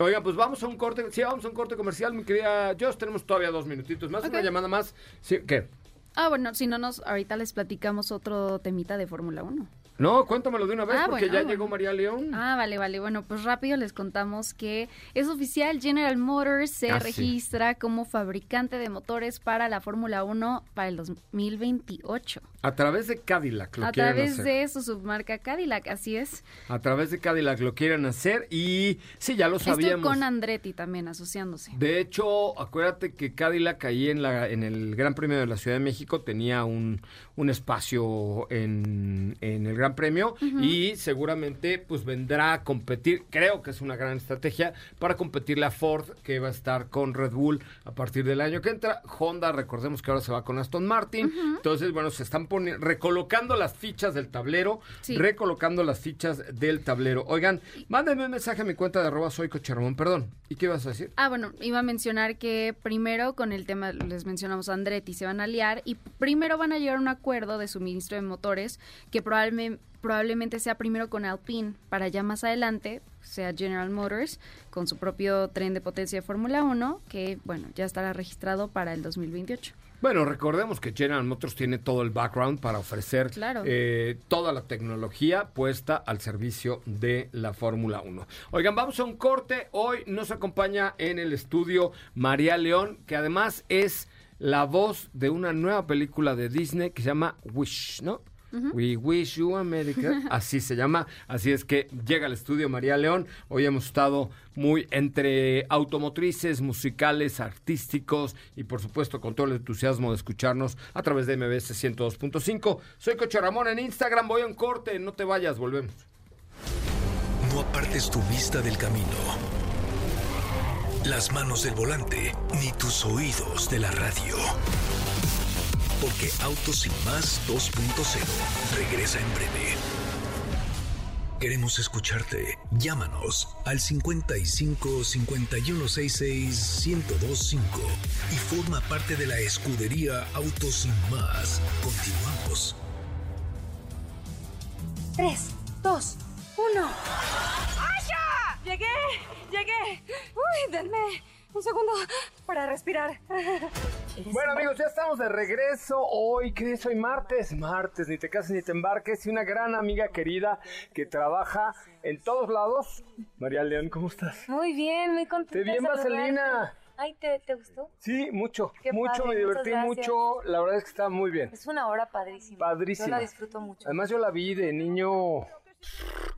[SPEAKER 2] Oigan, pues vamos a un corte, sí, vamos a un corte comercial, mi querida Josh, tenemos todavía dos minutitos más, una llamada más. Sí, ¿Qué?
[SPEAKER 4] Ah, bueno, si no nos, ahorita les platicamos otro temita de Fórmula 1.
[SPEAKER 2] No, cuéntamelo de una vez ah, porque ya llegó María León.
[SPEAKER 4] Ah, vale, vale. Bueno, pues rápido les contamos que es oficial, General Motors se ah, registra como fabricante de motores para la Fórmula 1 para el 2028.
[SPEAKER 2] A través de Cadillac
[SPEAKER 4] lo
[SPEAKER 2] A
[SPEAKER 4] través de su submarca Cadillac, así es.
[SPEAKER 2] A través de Cadillac lo quieren hacer y sí, ya lo sabíamos.
[SPEAKER 4] Esto con Andretti también asociándose.
[SPEAKER 2] De hecho, acuérdate que Cadillac ahí en, la, en el Gran Premio de la Ciudad de México tenía un, un espacio en, en el Gran Premio y seguramente pues vendrá a competir, creo que es una gran estrategia para competirle a Ford que va a estar con Red Bull a partir del año que entra. Honda, recordemos que ahora se va con Aston Martin. Entonces, bueno, se están poniendo, recolocando las fichas del tablero, recolocando las fichas del tablero. Oigan, mándenme un mensaje a mi cuenta de arroba soy Cochermón, perdón. ¿Y qué ibas a decir?
[SPEAKER 4] Ah, bueno, iba a mencionar que primero con el tema, les mencionamos a Andretti, se van a aliar y primero van a llegar a un acuerdo de suministro de motores que probablemente probablemente sea primero con Alpine, para ya más adelante sea General Motors con su propio tren de potencia de Fórmula 1, que bueno, ya estará registrado para el 2028.
[SPEAKER 2] Bueno, recordemos que General Motors tiene todo el background para ofrecer eh, toda la tecnología puesta al servicio de la Fórmula 1. Oigan, vamos a un corte. Hoy nos acompaña en el estudio María León, que además es la voz de una nueva película de Disney que se llama Wish, ¿no? We Wish You America, así se llama. Así es que llega al estudio María León. Hoy hemos estado muy entre automotrices, musicales, artísticos y por supuesto con todo el entusiasmo de escucharnos a través de MBS 102.5. Soy Coche Ramón en Instagram, voy a un corte, no te vayas, volvemos.
[SPEAKER 1] No apartes tu vista del camino, las manos del volante, ni tus oídos de la radio. Porque Autos Sin Más 2.0 regresa en breve. Queremos escucharte. Llámanos al 55 5166 1025 y forma parte de la escudería Autos Sin Más. Continuamos.
[SPEAKER 9] 3, 2, 1. ¡Ay, ¡Llegué! ¡Llegué! ¡Uy, denme! un segundo para respirar.
[SPEAKER 2] Bueno amigos, ya estamos de regreso. Hoy, ¿qué es hoy? Martes, martes, ni te cases ni te embarques. Y una gran amiga querida que trabaja en todos lados. María León, ¿cómo estás?
[SPEAKER 9] Muy bien, muy contenta.
[SPEAKER 2] Te bien, Vaselina.
[SPEAKER 9] Ay, ¿te, gustó?
[SPEAKER 2] Sí, mucho, mucho, me divertí mucho, la verdad es que está muy bien.
[SPEAKER 9] Es una hora padrísima.
[SPEAKER 2] Padrísima. Yo
[SPEAKER 9] la disfruto mucho.
[SPEAKER 2] Además yo la vi de niño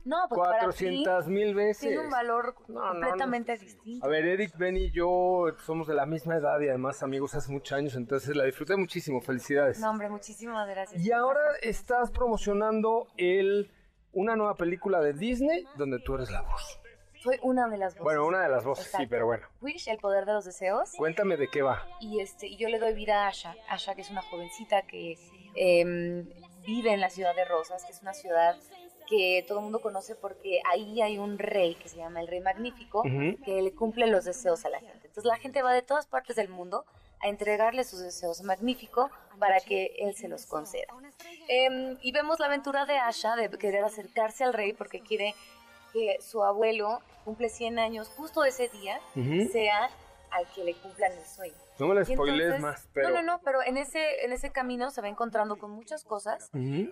[SPEAKER 9] no, pues
[SPEAKER 2] 400 mil veces.
[SPEAKER 9] Tiene un valor completamente distinto.
[SPEAKER 2] A ver, Edith, Ben y yo somos de la misma edad y además amigos hace muchos años, entonces la disfruté muchísimo. Felicidades.
[SPEAKER 9] No, hombre, muchísimas gracias.
[SPEAKER 2] Y ahora estás promocionando el, una nueva película de Disney donde tú eres la voz.
[SPEAKER 9] Soy una de las voces.
[SPEAKER 2] Bueno, una de las voces, sí, pero bueno.
[SPEAKER 9] Wish, el poder de los deseos.
[SPEAKER 2] Cuéntame de qué va.
[SPEAKER 9] Y este, yo le doy vida a Asha. Asha, que es una jovencita que em, vive en la ciudad de Rosas, que es una ciudad que todo el mundo conoce porque ahí hay un rey que se llama el Rey Magnífico, que le cumple los deseos a la gente. Entonces la gente va de todas partes del mundo a entregarle sus deseos a Magnífico para que él se los conceda. Em, y vemos la aventura de Asha de querer acercarse al rey porque quiere que su abuelo cumple 100 años justo ese día sea al que le cumplan el sueño.
[SPEAKER 2] No me la spoilees más, pero...
[SPEAKER 9] No, no, no, pero en ese, en ese camino se va encontrando con muchas cosas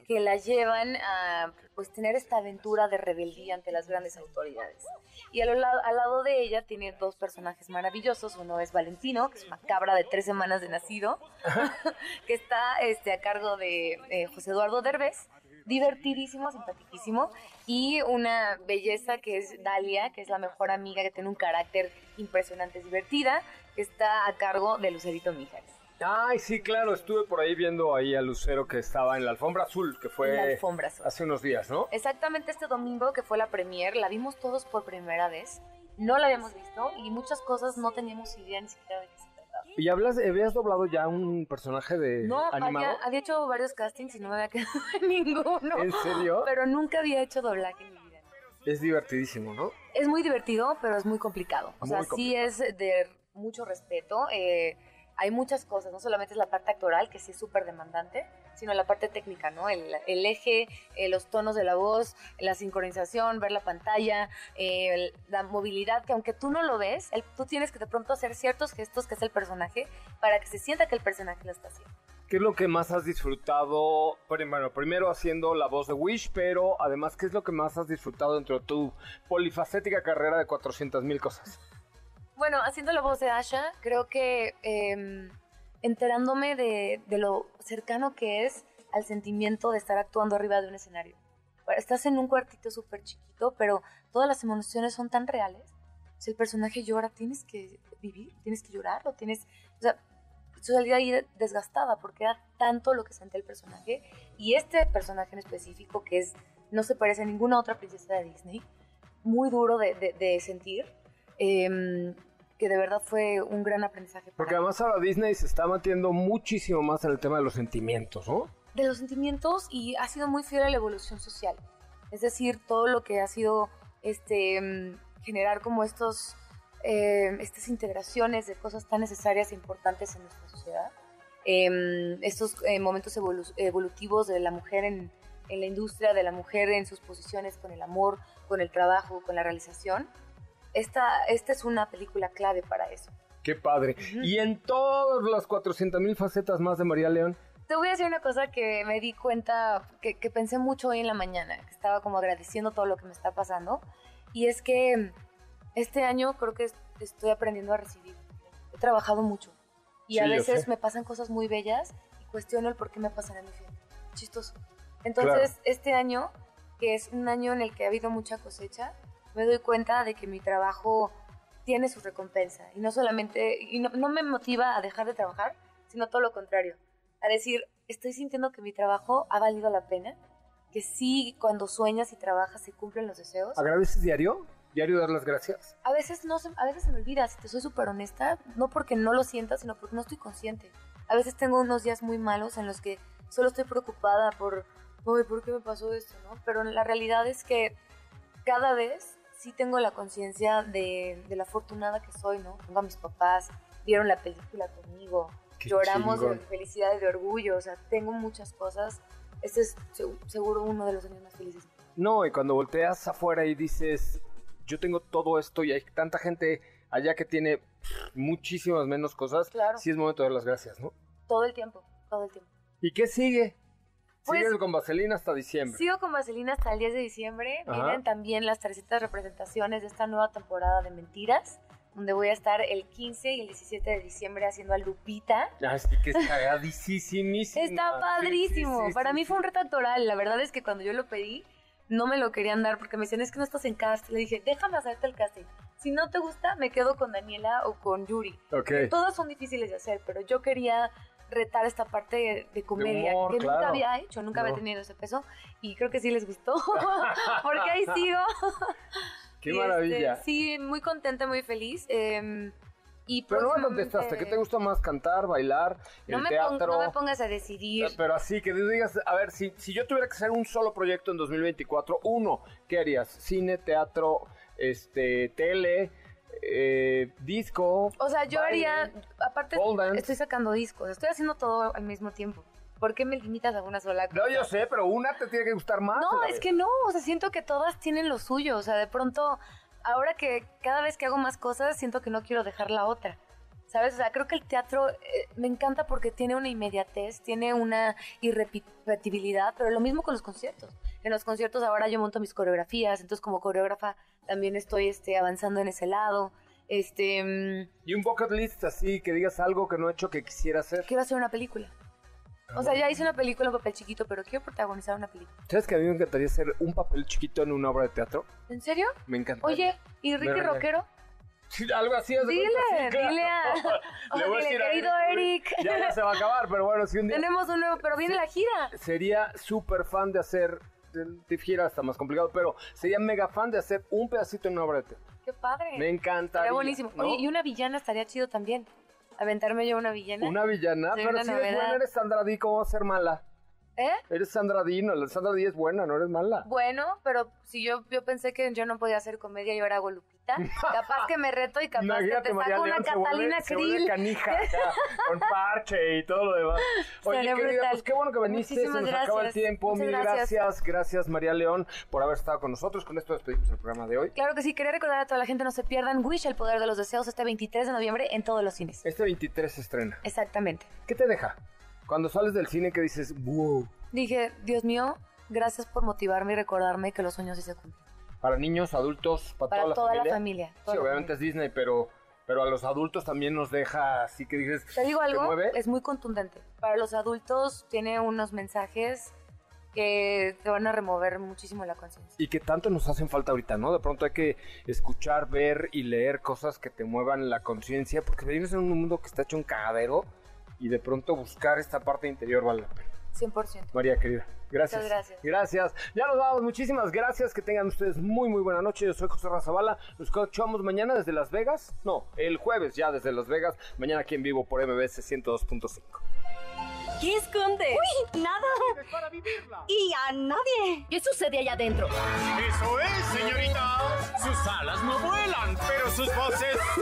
[SPEAKER 9] que la llevan a pues tener esta aventura de rebeldía ante las grandes autoridades. Y al, la- al lado de ella tiene dos personajes maravillosos. Uno es Valentino, que es una cabra de tres semanas de nacido, que está este, a cargo de eh, José Eduardo Derbez. Divertidísimo, simpaticísimo. Y una belleza que es Dalia, que es la mejor amiga, que tiene un carácter impresionante, es divertida, que está a cargo de Lucerito Mijares.
[SPEAKER 2] Ay, sí, claro, estuve por ahí viendo ahí a Lucero que estaba en la alfombra azul, que fue
[SPEAKER 9] En la alfombra azul.
[SPEAKER 2] hace unos días, ¿no?
[SPEAKER 9] Exactamente este domingo que fue la premier, la vimos todos por primera vez. No la habíamos visto y muchas cosas no teníamos idea ni siquiera de trataba.
[SPEAKER 2] ¿Y hablas, habías doblado ya un personaje de
[SPEAKER 9] No,
[SPEAKER 2] animado?
[SPEAKER 9] había, había hecho varios castings y no me había quedado en ninguno.
[SPEAKER 2] ¿En serio?
[SPEAKER 9] Pero nunca había hecho doblaje en mi vida.
[SPEAKER 2] Es divertidísimo, ¿no?
[SPEAKER 9] Es muy divertido, pero es muy complicado. O sea,
[SPEAKER 2] Muy
[SPEAKER 9] sí es de mucho respeto. eh, hay muchas cosas, no solamente es la parte actoral, que sí es súper demandante, sino la parte técnica, ¿no? El, el eje, eh, los tonos de la voz, la sincronización, ver la pantalla, eh, el- la movilidad, que aunque tú no lo ves, el- tú tienes que de pronto hacer ciertos gestos que es el personaje para que se sienta que el personaje lo está haciendo.
[SPEAKER 2] ¿Qué es lo que más has disfrutado? Prim- Bueno, primero haciendo la voz de Wish, pero además, ¿qué es lo que más has disfrutado dentro de tu polifacética carrera de 400 mil cosas?
[SPEAKER 9] Bueno, haciendo la voz de Asha, creo que eh, enterándome de, de lo cercano que es al sentimiento de estar actuando arriba de un escenario. Estás en un cuartito súper chiquito, pero todas las emociones son tan reales. Si el personaje llora, tienes que vivir, tienes que llorar, o tienes... O sea, yo salí ahí desgastada porque era tanto lo que sentía el personaje. Y este personaje en específico, que es no se parece a ninguna otra princesa de Disney, muy duro de, de- de sentir, em, que de verdad fue un gran aprendizaje.
[SPEAKER 2] Porque además ahora Disney se está metiendo muchísimo más en el tema de los sentimientos, ¿no?
[SPEAKER 9] de los sentimientos y ha sido muy fiel a la evolución social. Es decir, todo lo que ha sido este, mm, generar como estos, eh, estas integraciones de cosas tan necesarias e importantes en nuestra sociedad. Em, estos eh, momentos evolu- evolutivos de la mujer en, en la industria, de la mujer en sus posiciones con el amor, con el trabajo, con la realización. Esta, esta es una película clave para eso.
[SPEAKER 2] Qué padre. Y en todas las 400 mil facetas más de María León,
[SPEAKER 9] Te voy a decir una cosa que me di cuenta, que, que pensé mucho hoy en la mañana, que estaba como agradeciendo todo lo que me está pasando, y es que este año creo que es- estoy aprendiendo a recibir. He trabajado mucho y
[SPEAKER 2] Sí,
[SPEAKER 9] a veces me pasan cosas muy bellas y cuestiono el por qué me pasan a mí. Chistoso. Entonces, este año, que es un año en el que ha habido mucha cosecha, me doy cuenta de que mi trabajo tiene su recompensa y no solamente, y no, no me motiva a dejar de trabajar, sino todo lo contrario, a decir, estoy sintiendo que mi trabajo ha valido la pena, que sí, cuando sueñas y trabajas se cumplen los deseos.
[SPEAKER 2] ¿agradeces diario? ¿Diario dar las gracias?
[SPEAKER 9] A veces, no a veces se me olvida, si te soy súper honesta, no porque no lo sienta, sino porque no estoy consciente. A veces tengo unos días muy malos en los que solo estoy preocupada por, "Ay, ¿por qué me pasó esto? ¿no? Pero la realidad es que cada vez sí tengo la conciencia de, de la afortunada que soy, ¿no? Tengo a mis papás, vieron la película conmigo,
[SPEAKER 2] Qué
[SPEAKER 9] lloramos de felicidad y de orgullo, o sea, tengo muchas cosas. Este es seg- seguro uno de los años más felices.
[SPEAKER 2] No, y cuando volteas afuera y dices, yo tengo todo esto y hay tanta gente allá que tiene muchísimas menos cosas,
[SPEAKER 9] Claro.
[SPEAKER 2] sí es momento de dar las gracias, ¿no?
[SPEAKER 9] Todo el tiempo, todo el tiempo.
[SPEAKER 2] ¿Y qué sigue?
[SPEAKER 9] Pues-
[SPEAKER 2] Sigues con Vaselina hasta diciembre.
[SPEAKER 9] Sigo con Vaselina hasta el 10 de diciembre.
[SPEAKER 2] Ajá.
[SPEAKER 9] Vienen también las 300 representaciones de esta nueva temporada de Mentiras, donde voy a estar el 15 y el 17 de diciembre haciendo a Lupita.
[SPEAKER 2] Ay, sí que está.
[SPEAKER 9] Está padrísimo. Para mí fue un reto actoral. La verdad es que cuando yo lo pedí, no me lo querían dar porque me decían, es que no estás en cast. Le dije, déjame hacerte el casting. Si no te gusta, me quedo con Daniela o con Yuri.
[SPEAKER 2] Ok.
[SPEAKER 9] Todas son difíciles de hacer, pero yo quería retar esta parte de, de comedia
[SPEAKER 2] humor,
[SPEAKER 9] que
[SPEAKER 2] claro.
[SPEAKER 9] nunca había hecho, nunca
[SPEAKER 2] No.
[SPEAKER 9] había tenido ese peso y creo que sí les gustó porque ahí sigo.
[SPEAKER 2] Qué
[SPEAKER 9] Y, este,
[SPEAKER 2] maravilla.
[SPEAKER 9] sí, muy contenta, muy feliz. eh, Y
[SPEAKER 2] Pero no me contestaste, ¿qué te gusta más? ¿Cantar, bailar,
[SPEAKER 9] No
[SPEAKER 2] el
[SPEAKER 9] me,
[SPEAKER 2] teatro?
[SPEAKER 9] no me pongas a decidir.
[SPEAKER 2] Pero así, que digas, a ver, si, si yo tuviera que hacer un solo proyecto en 2024, uno, ¿qué harías? ¿Cine, teatro, este, tele, eh, disco?
[SPEAKER 9] O sea, yo
[SPEAKER 2] baile?
[SPEAKER 9] haría, aparte estoy sacando discos, estoy haciendo todo al mismo tiempo. ¿Por qué me limitas a una sola cosa?
[SPEAKER 2] No, yo sé, pero una te tiene que gustar más.
[SPEAKER 9] No, es
[SPEAKER 2] vez.
[SPEAKER 9] que no, o sea, siento que todas tienen lo suyo, o sea, de pronto, ahora que cada vez que hago más cosas, siento que no quiero dejar la otra. ¿Sabes? O sea, creo que el teatro eh, me encanta porque tiene una inmediatez, tiene una irrepetibilidad, pero lo mismo con los conciertos. En los conciertos ahora yo monto mis coreografías, entonces como coreógrafa también estoy este, avanzando en ese lado. Este, mm,
[SPEAKER 2] Y un bucket list así, que digas algo que no he hecho que quisiera hacer.
[SPEAKER 9] quiero hacer una película. O sea, ya hice una película en papel chiquito, pero quiero protagonizar una película.
[SPEAKER 2] ¿Sabes que a mí me encantaría hacer un papel chiquito en una obra de teatro?
[SPEAKER 9] ¿En serio?
[SPEAKER 2] Me encanta.
[SPEAKER 9] Oye, ¿y Ricky. Rockero?
[SPEAKER 2] Sí, algo así. de
[SPEAKER 9] Dile,
[SPEAKER 2] claro.
[SPEAKER 9] dile a- o
[SPEAKER 2] Le
[SPEAKER 9] sea,
[SPEAKER 2] voy a
[SPEAKER 9] dile,
[SPEAKER 2] a
[SPEAKER 9] querido Eric.
[SPEAKER 2] Ya, ya se va a acabar, pero bueno, si un día...
[SPEAKER 9] Tenemos un nuevo, pero viene la gira.
[SPEAKER 2] Sería súper fan de hacer... Gira está más complicado, pero sería mega fan de hacer un pedacito en una obra de teatro.
[SPEAKER 9] Qué padre.
[SPEAKER 2] Me encanta.
[SPEAKER 9] Estaría buenísimo. Oye, y una villana estaría chido también. Aventarme yo una villana.
[SPEAKER 2] Una villana,
[SPEAKER 9] Soy
[SPEAKER 2] pero
[SPEAKER 9] una
[SPEAKER 2] si
[SPEAKER 9] novedad.
[SPEAKER 2] buena, eres Sandra Di, ¿cómo va a ser mala?
[SPEAKER 9] ¿Eh?
[SPEAKER 2] Eres Sandra Di, no, Sandra Di es buena, no eres mala.
[SPEAKER 9] Bueno, pero si yo, yo pensé que yo no podía hacer comedia y ahora hago Lupita, capaz que me reto y capaz
[SPEAKER 2] Imagínate,
[SPEAKER 9] que te saco una
[SPEAKER 2] se
[SPEAKER 9] Catalina
[SPEAKER 2] se
[SPEAKER 9] Krill.
[SPEAKER 2] canija acá, con parche y todo lo demás. Oye, querida,
[SPEAKER 9] brutal.
[SPEAKER 2] pues qué bueno que viniste, se
[SPEAKER 9] Muchísimas
[SPEAKER 2] nos acaba el
[SPEAKER 9] gracias.
[SPEAKER 2] tiempo.
[SPEAKER 9] Muchas
[SPEAKER 2] Mil
[SPEAKER 9] gracias.
[SPEAKER 2] gracias, gracias María León por haber estado con nosotros. Con esto despedimos el programa de hoy.
[SPEAKER 9] Claro que sí, quería recordar a toda la gente, no se pierdan Wish, el poder de los deseos, este 23 de noviembre en todos los cines.
[SPEAKER 2] Este 23 se estrena.
[SPEAKER 9] Exactamente.
[SPEAKER 2] ¿Qué te deja? Cuando sales del cine que dices, wow,
[SPEAKER 9] Dije, Dios mío, gracias por motivarme y recordarme que los sueños sí se cumplen.
[SPEAKER 2] para niños, adultos, para,
[SPEAKER 9] Para
[SPEAKER 2] toda,
[SPEAKER 9] toda
[SPEAKER 2] la
[SPEAKER 9] la
[SPEAKER 2] familia.
[SPEAKER 9] familia, toda
[SPEAKER 2] Sí,
[SPEAKER 9] la
[SPEAKER 2] obviamente es Disney, pero, pero a los adultos también nos deja así que dices,
[SPEAKER 9] Te digo algo,
[SPEAKER 2] mueve?
[SPEAKER 9] es muy contundente. Para los adultos tiene unos mensajes que te van a remover muchísimo la conciencia.
[SPEAKER 2] y que tanto nos hacen falta ahorita, ¿no? De pronto hay que escuchar, ver y leer cosas que te muevan la conciencia, porque vivimos en un mundo que está hecho un cagadero y de pronto buscar esta parte interior vale la pena.
[SPEAKER 9] 100%.
[SPEAKER 2] María querida, gracias.
[SPEAKER 9] Muchas gracias.
[SPEAKER 2] Gracias. Ya nos vamos, muchísimas gracias. Que tengan ustedes muy, muy buena noche. Yo soy José Razabala. Nos escuchamos mañana desde Las Vegas. No, el jueves ya desde Las Vegas. Mañana aquí en vivo por MBS 102.5.
[SPEAKER 10] ¿Qué esconde? ¡Uy! ¡Nada!
[SPEAKER 2] para vivirla.
[SPEAKER 10] Y a nadie.
[SPEAKER 11] ¿Qué sucede allá adentro?
[SPEAKER 12] Eso es, señorita. Sus alas no vuelan, pero sus voces sí.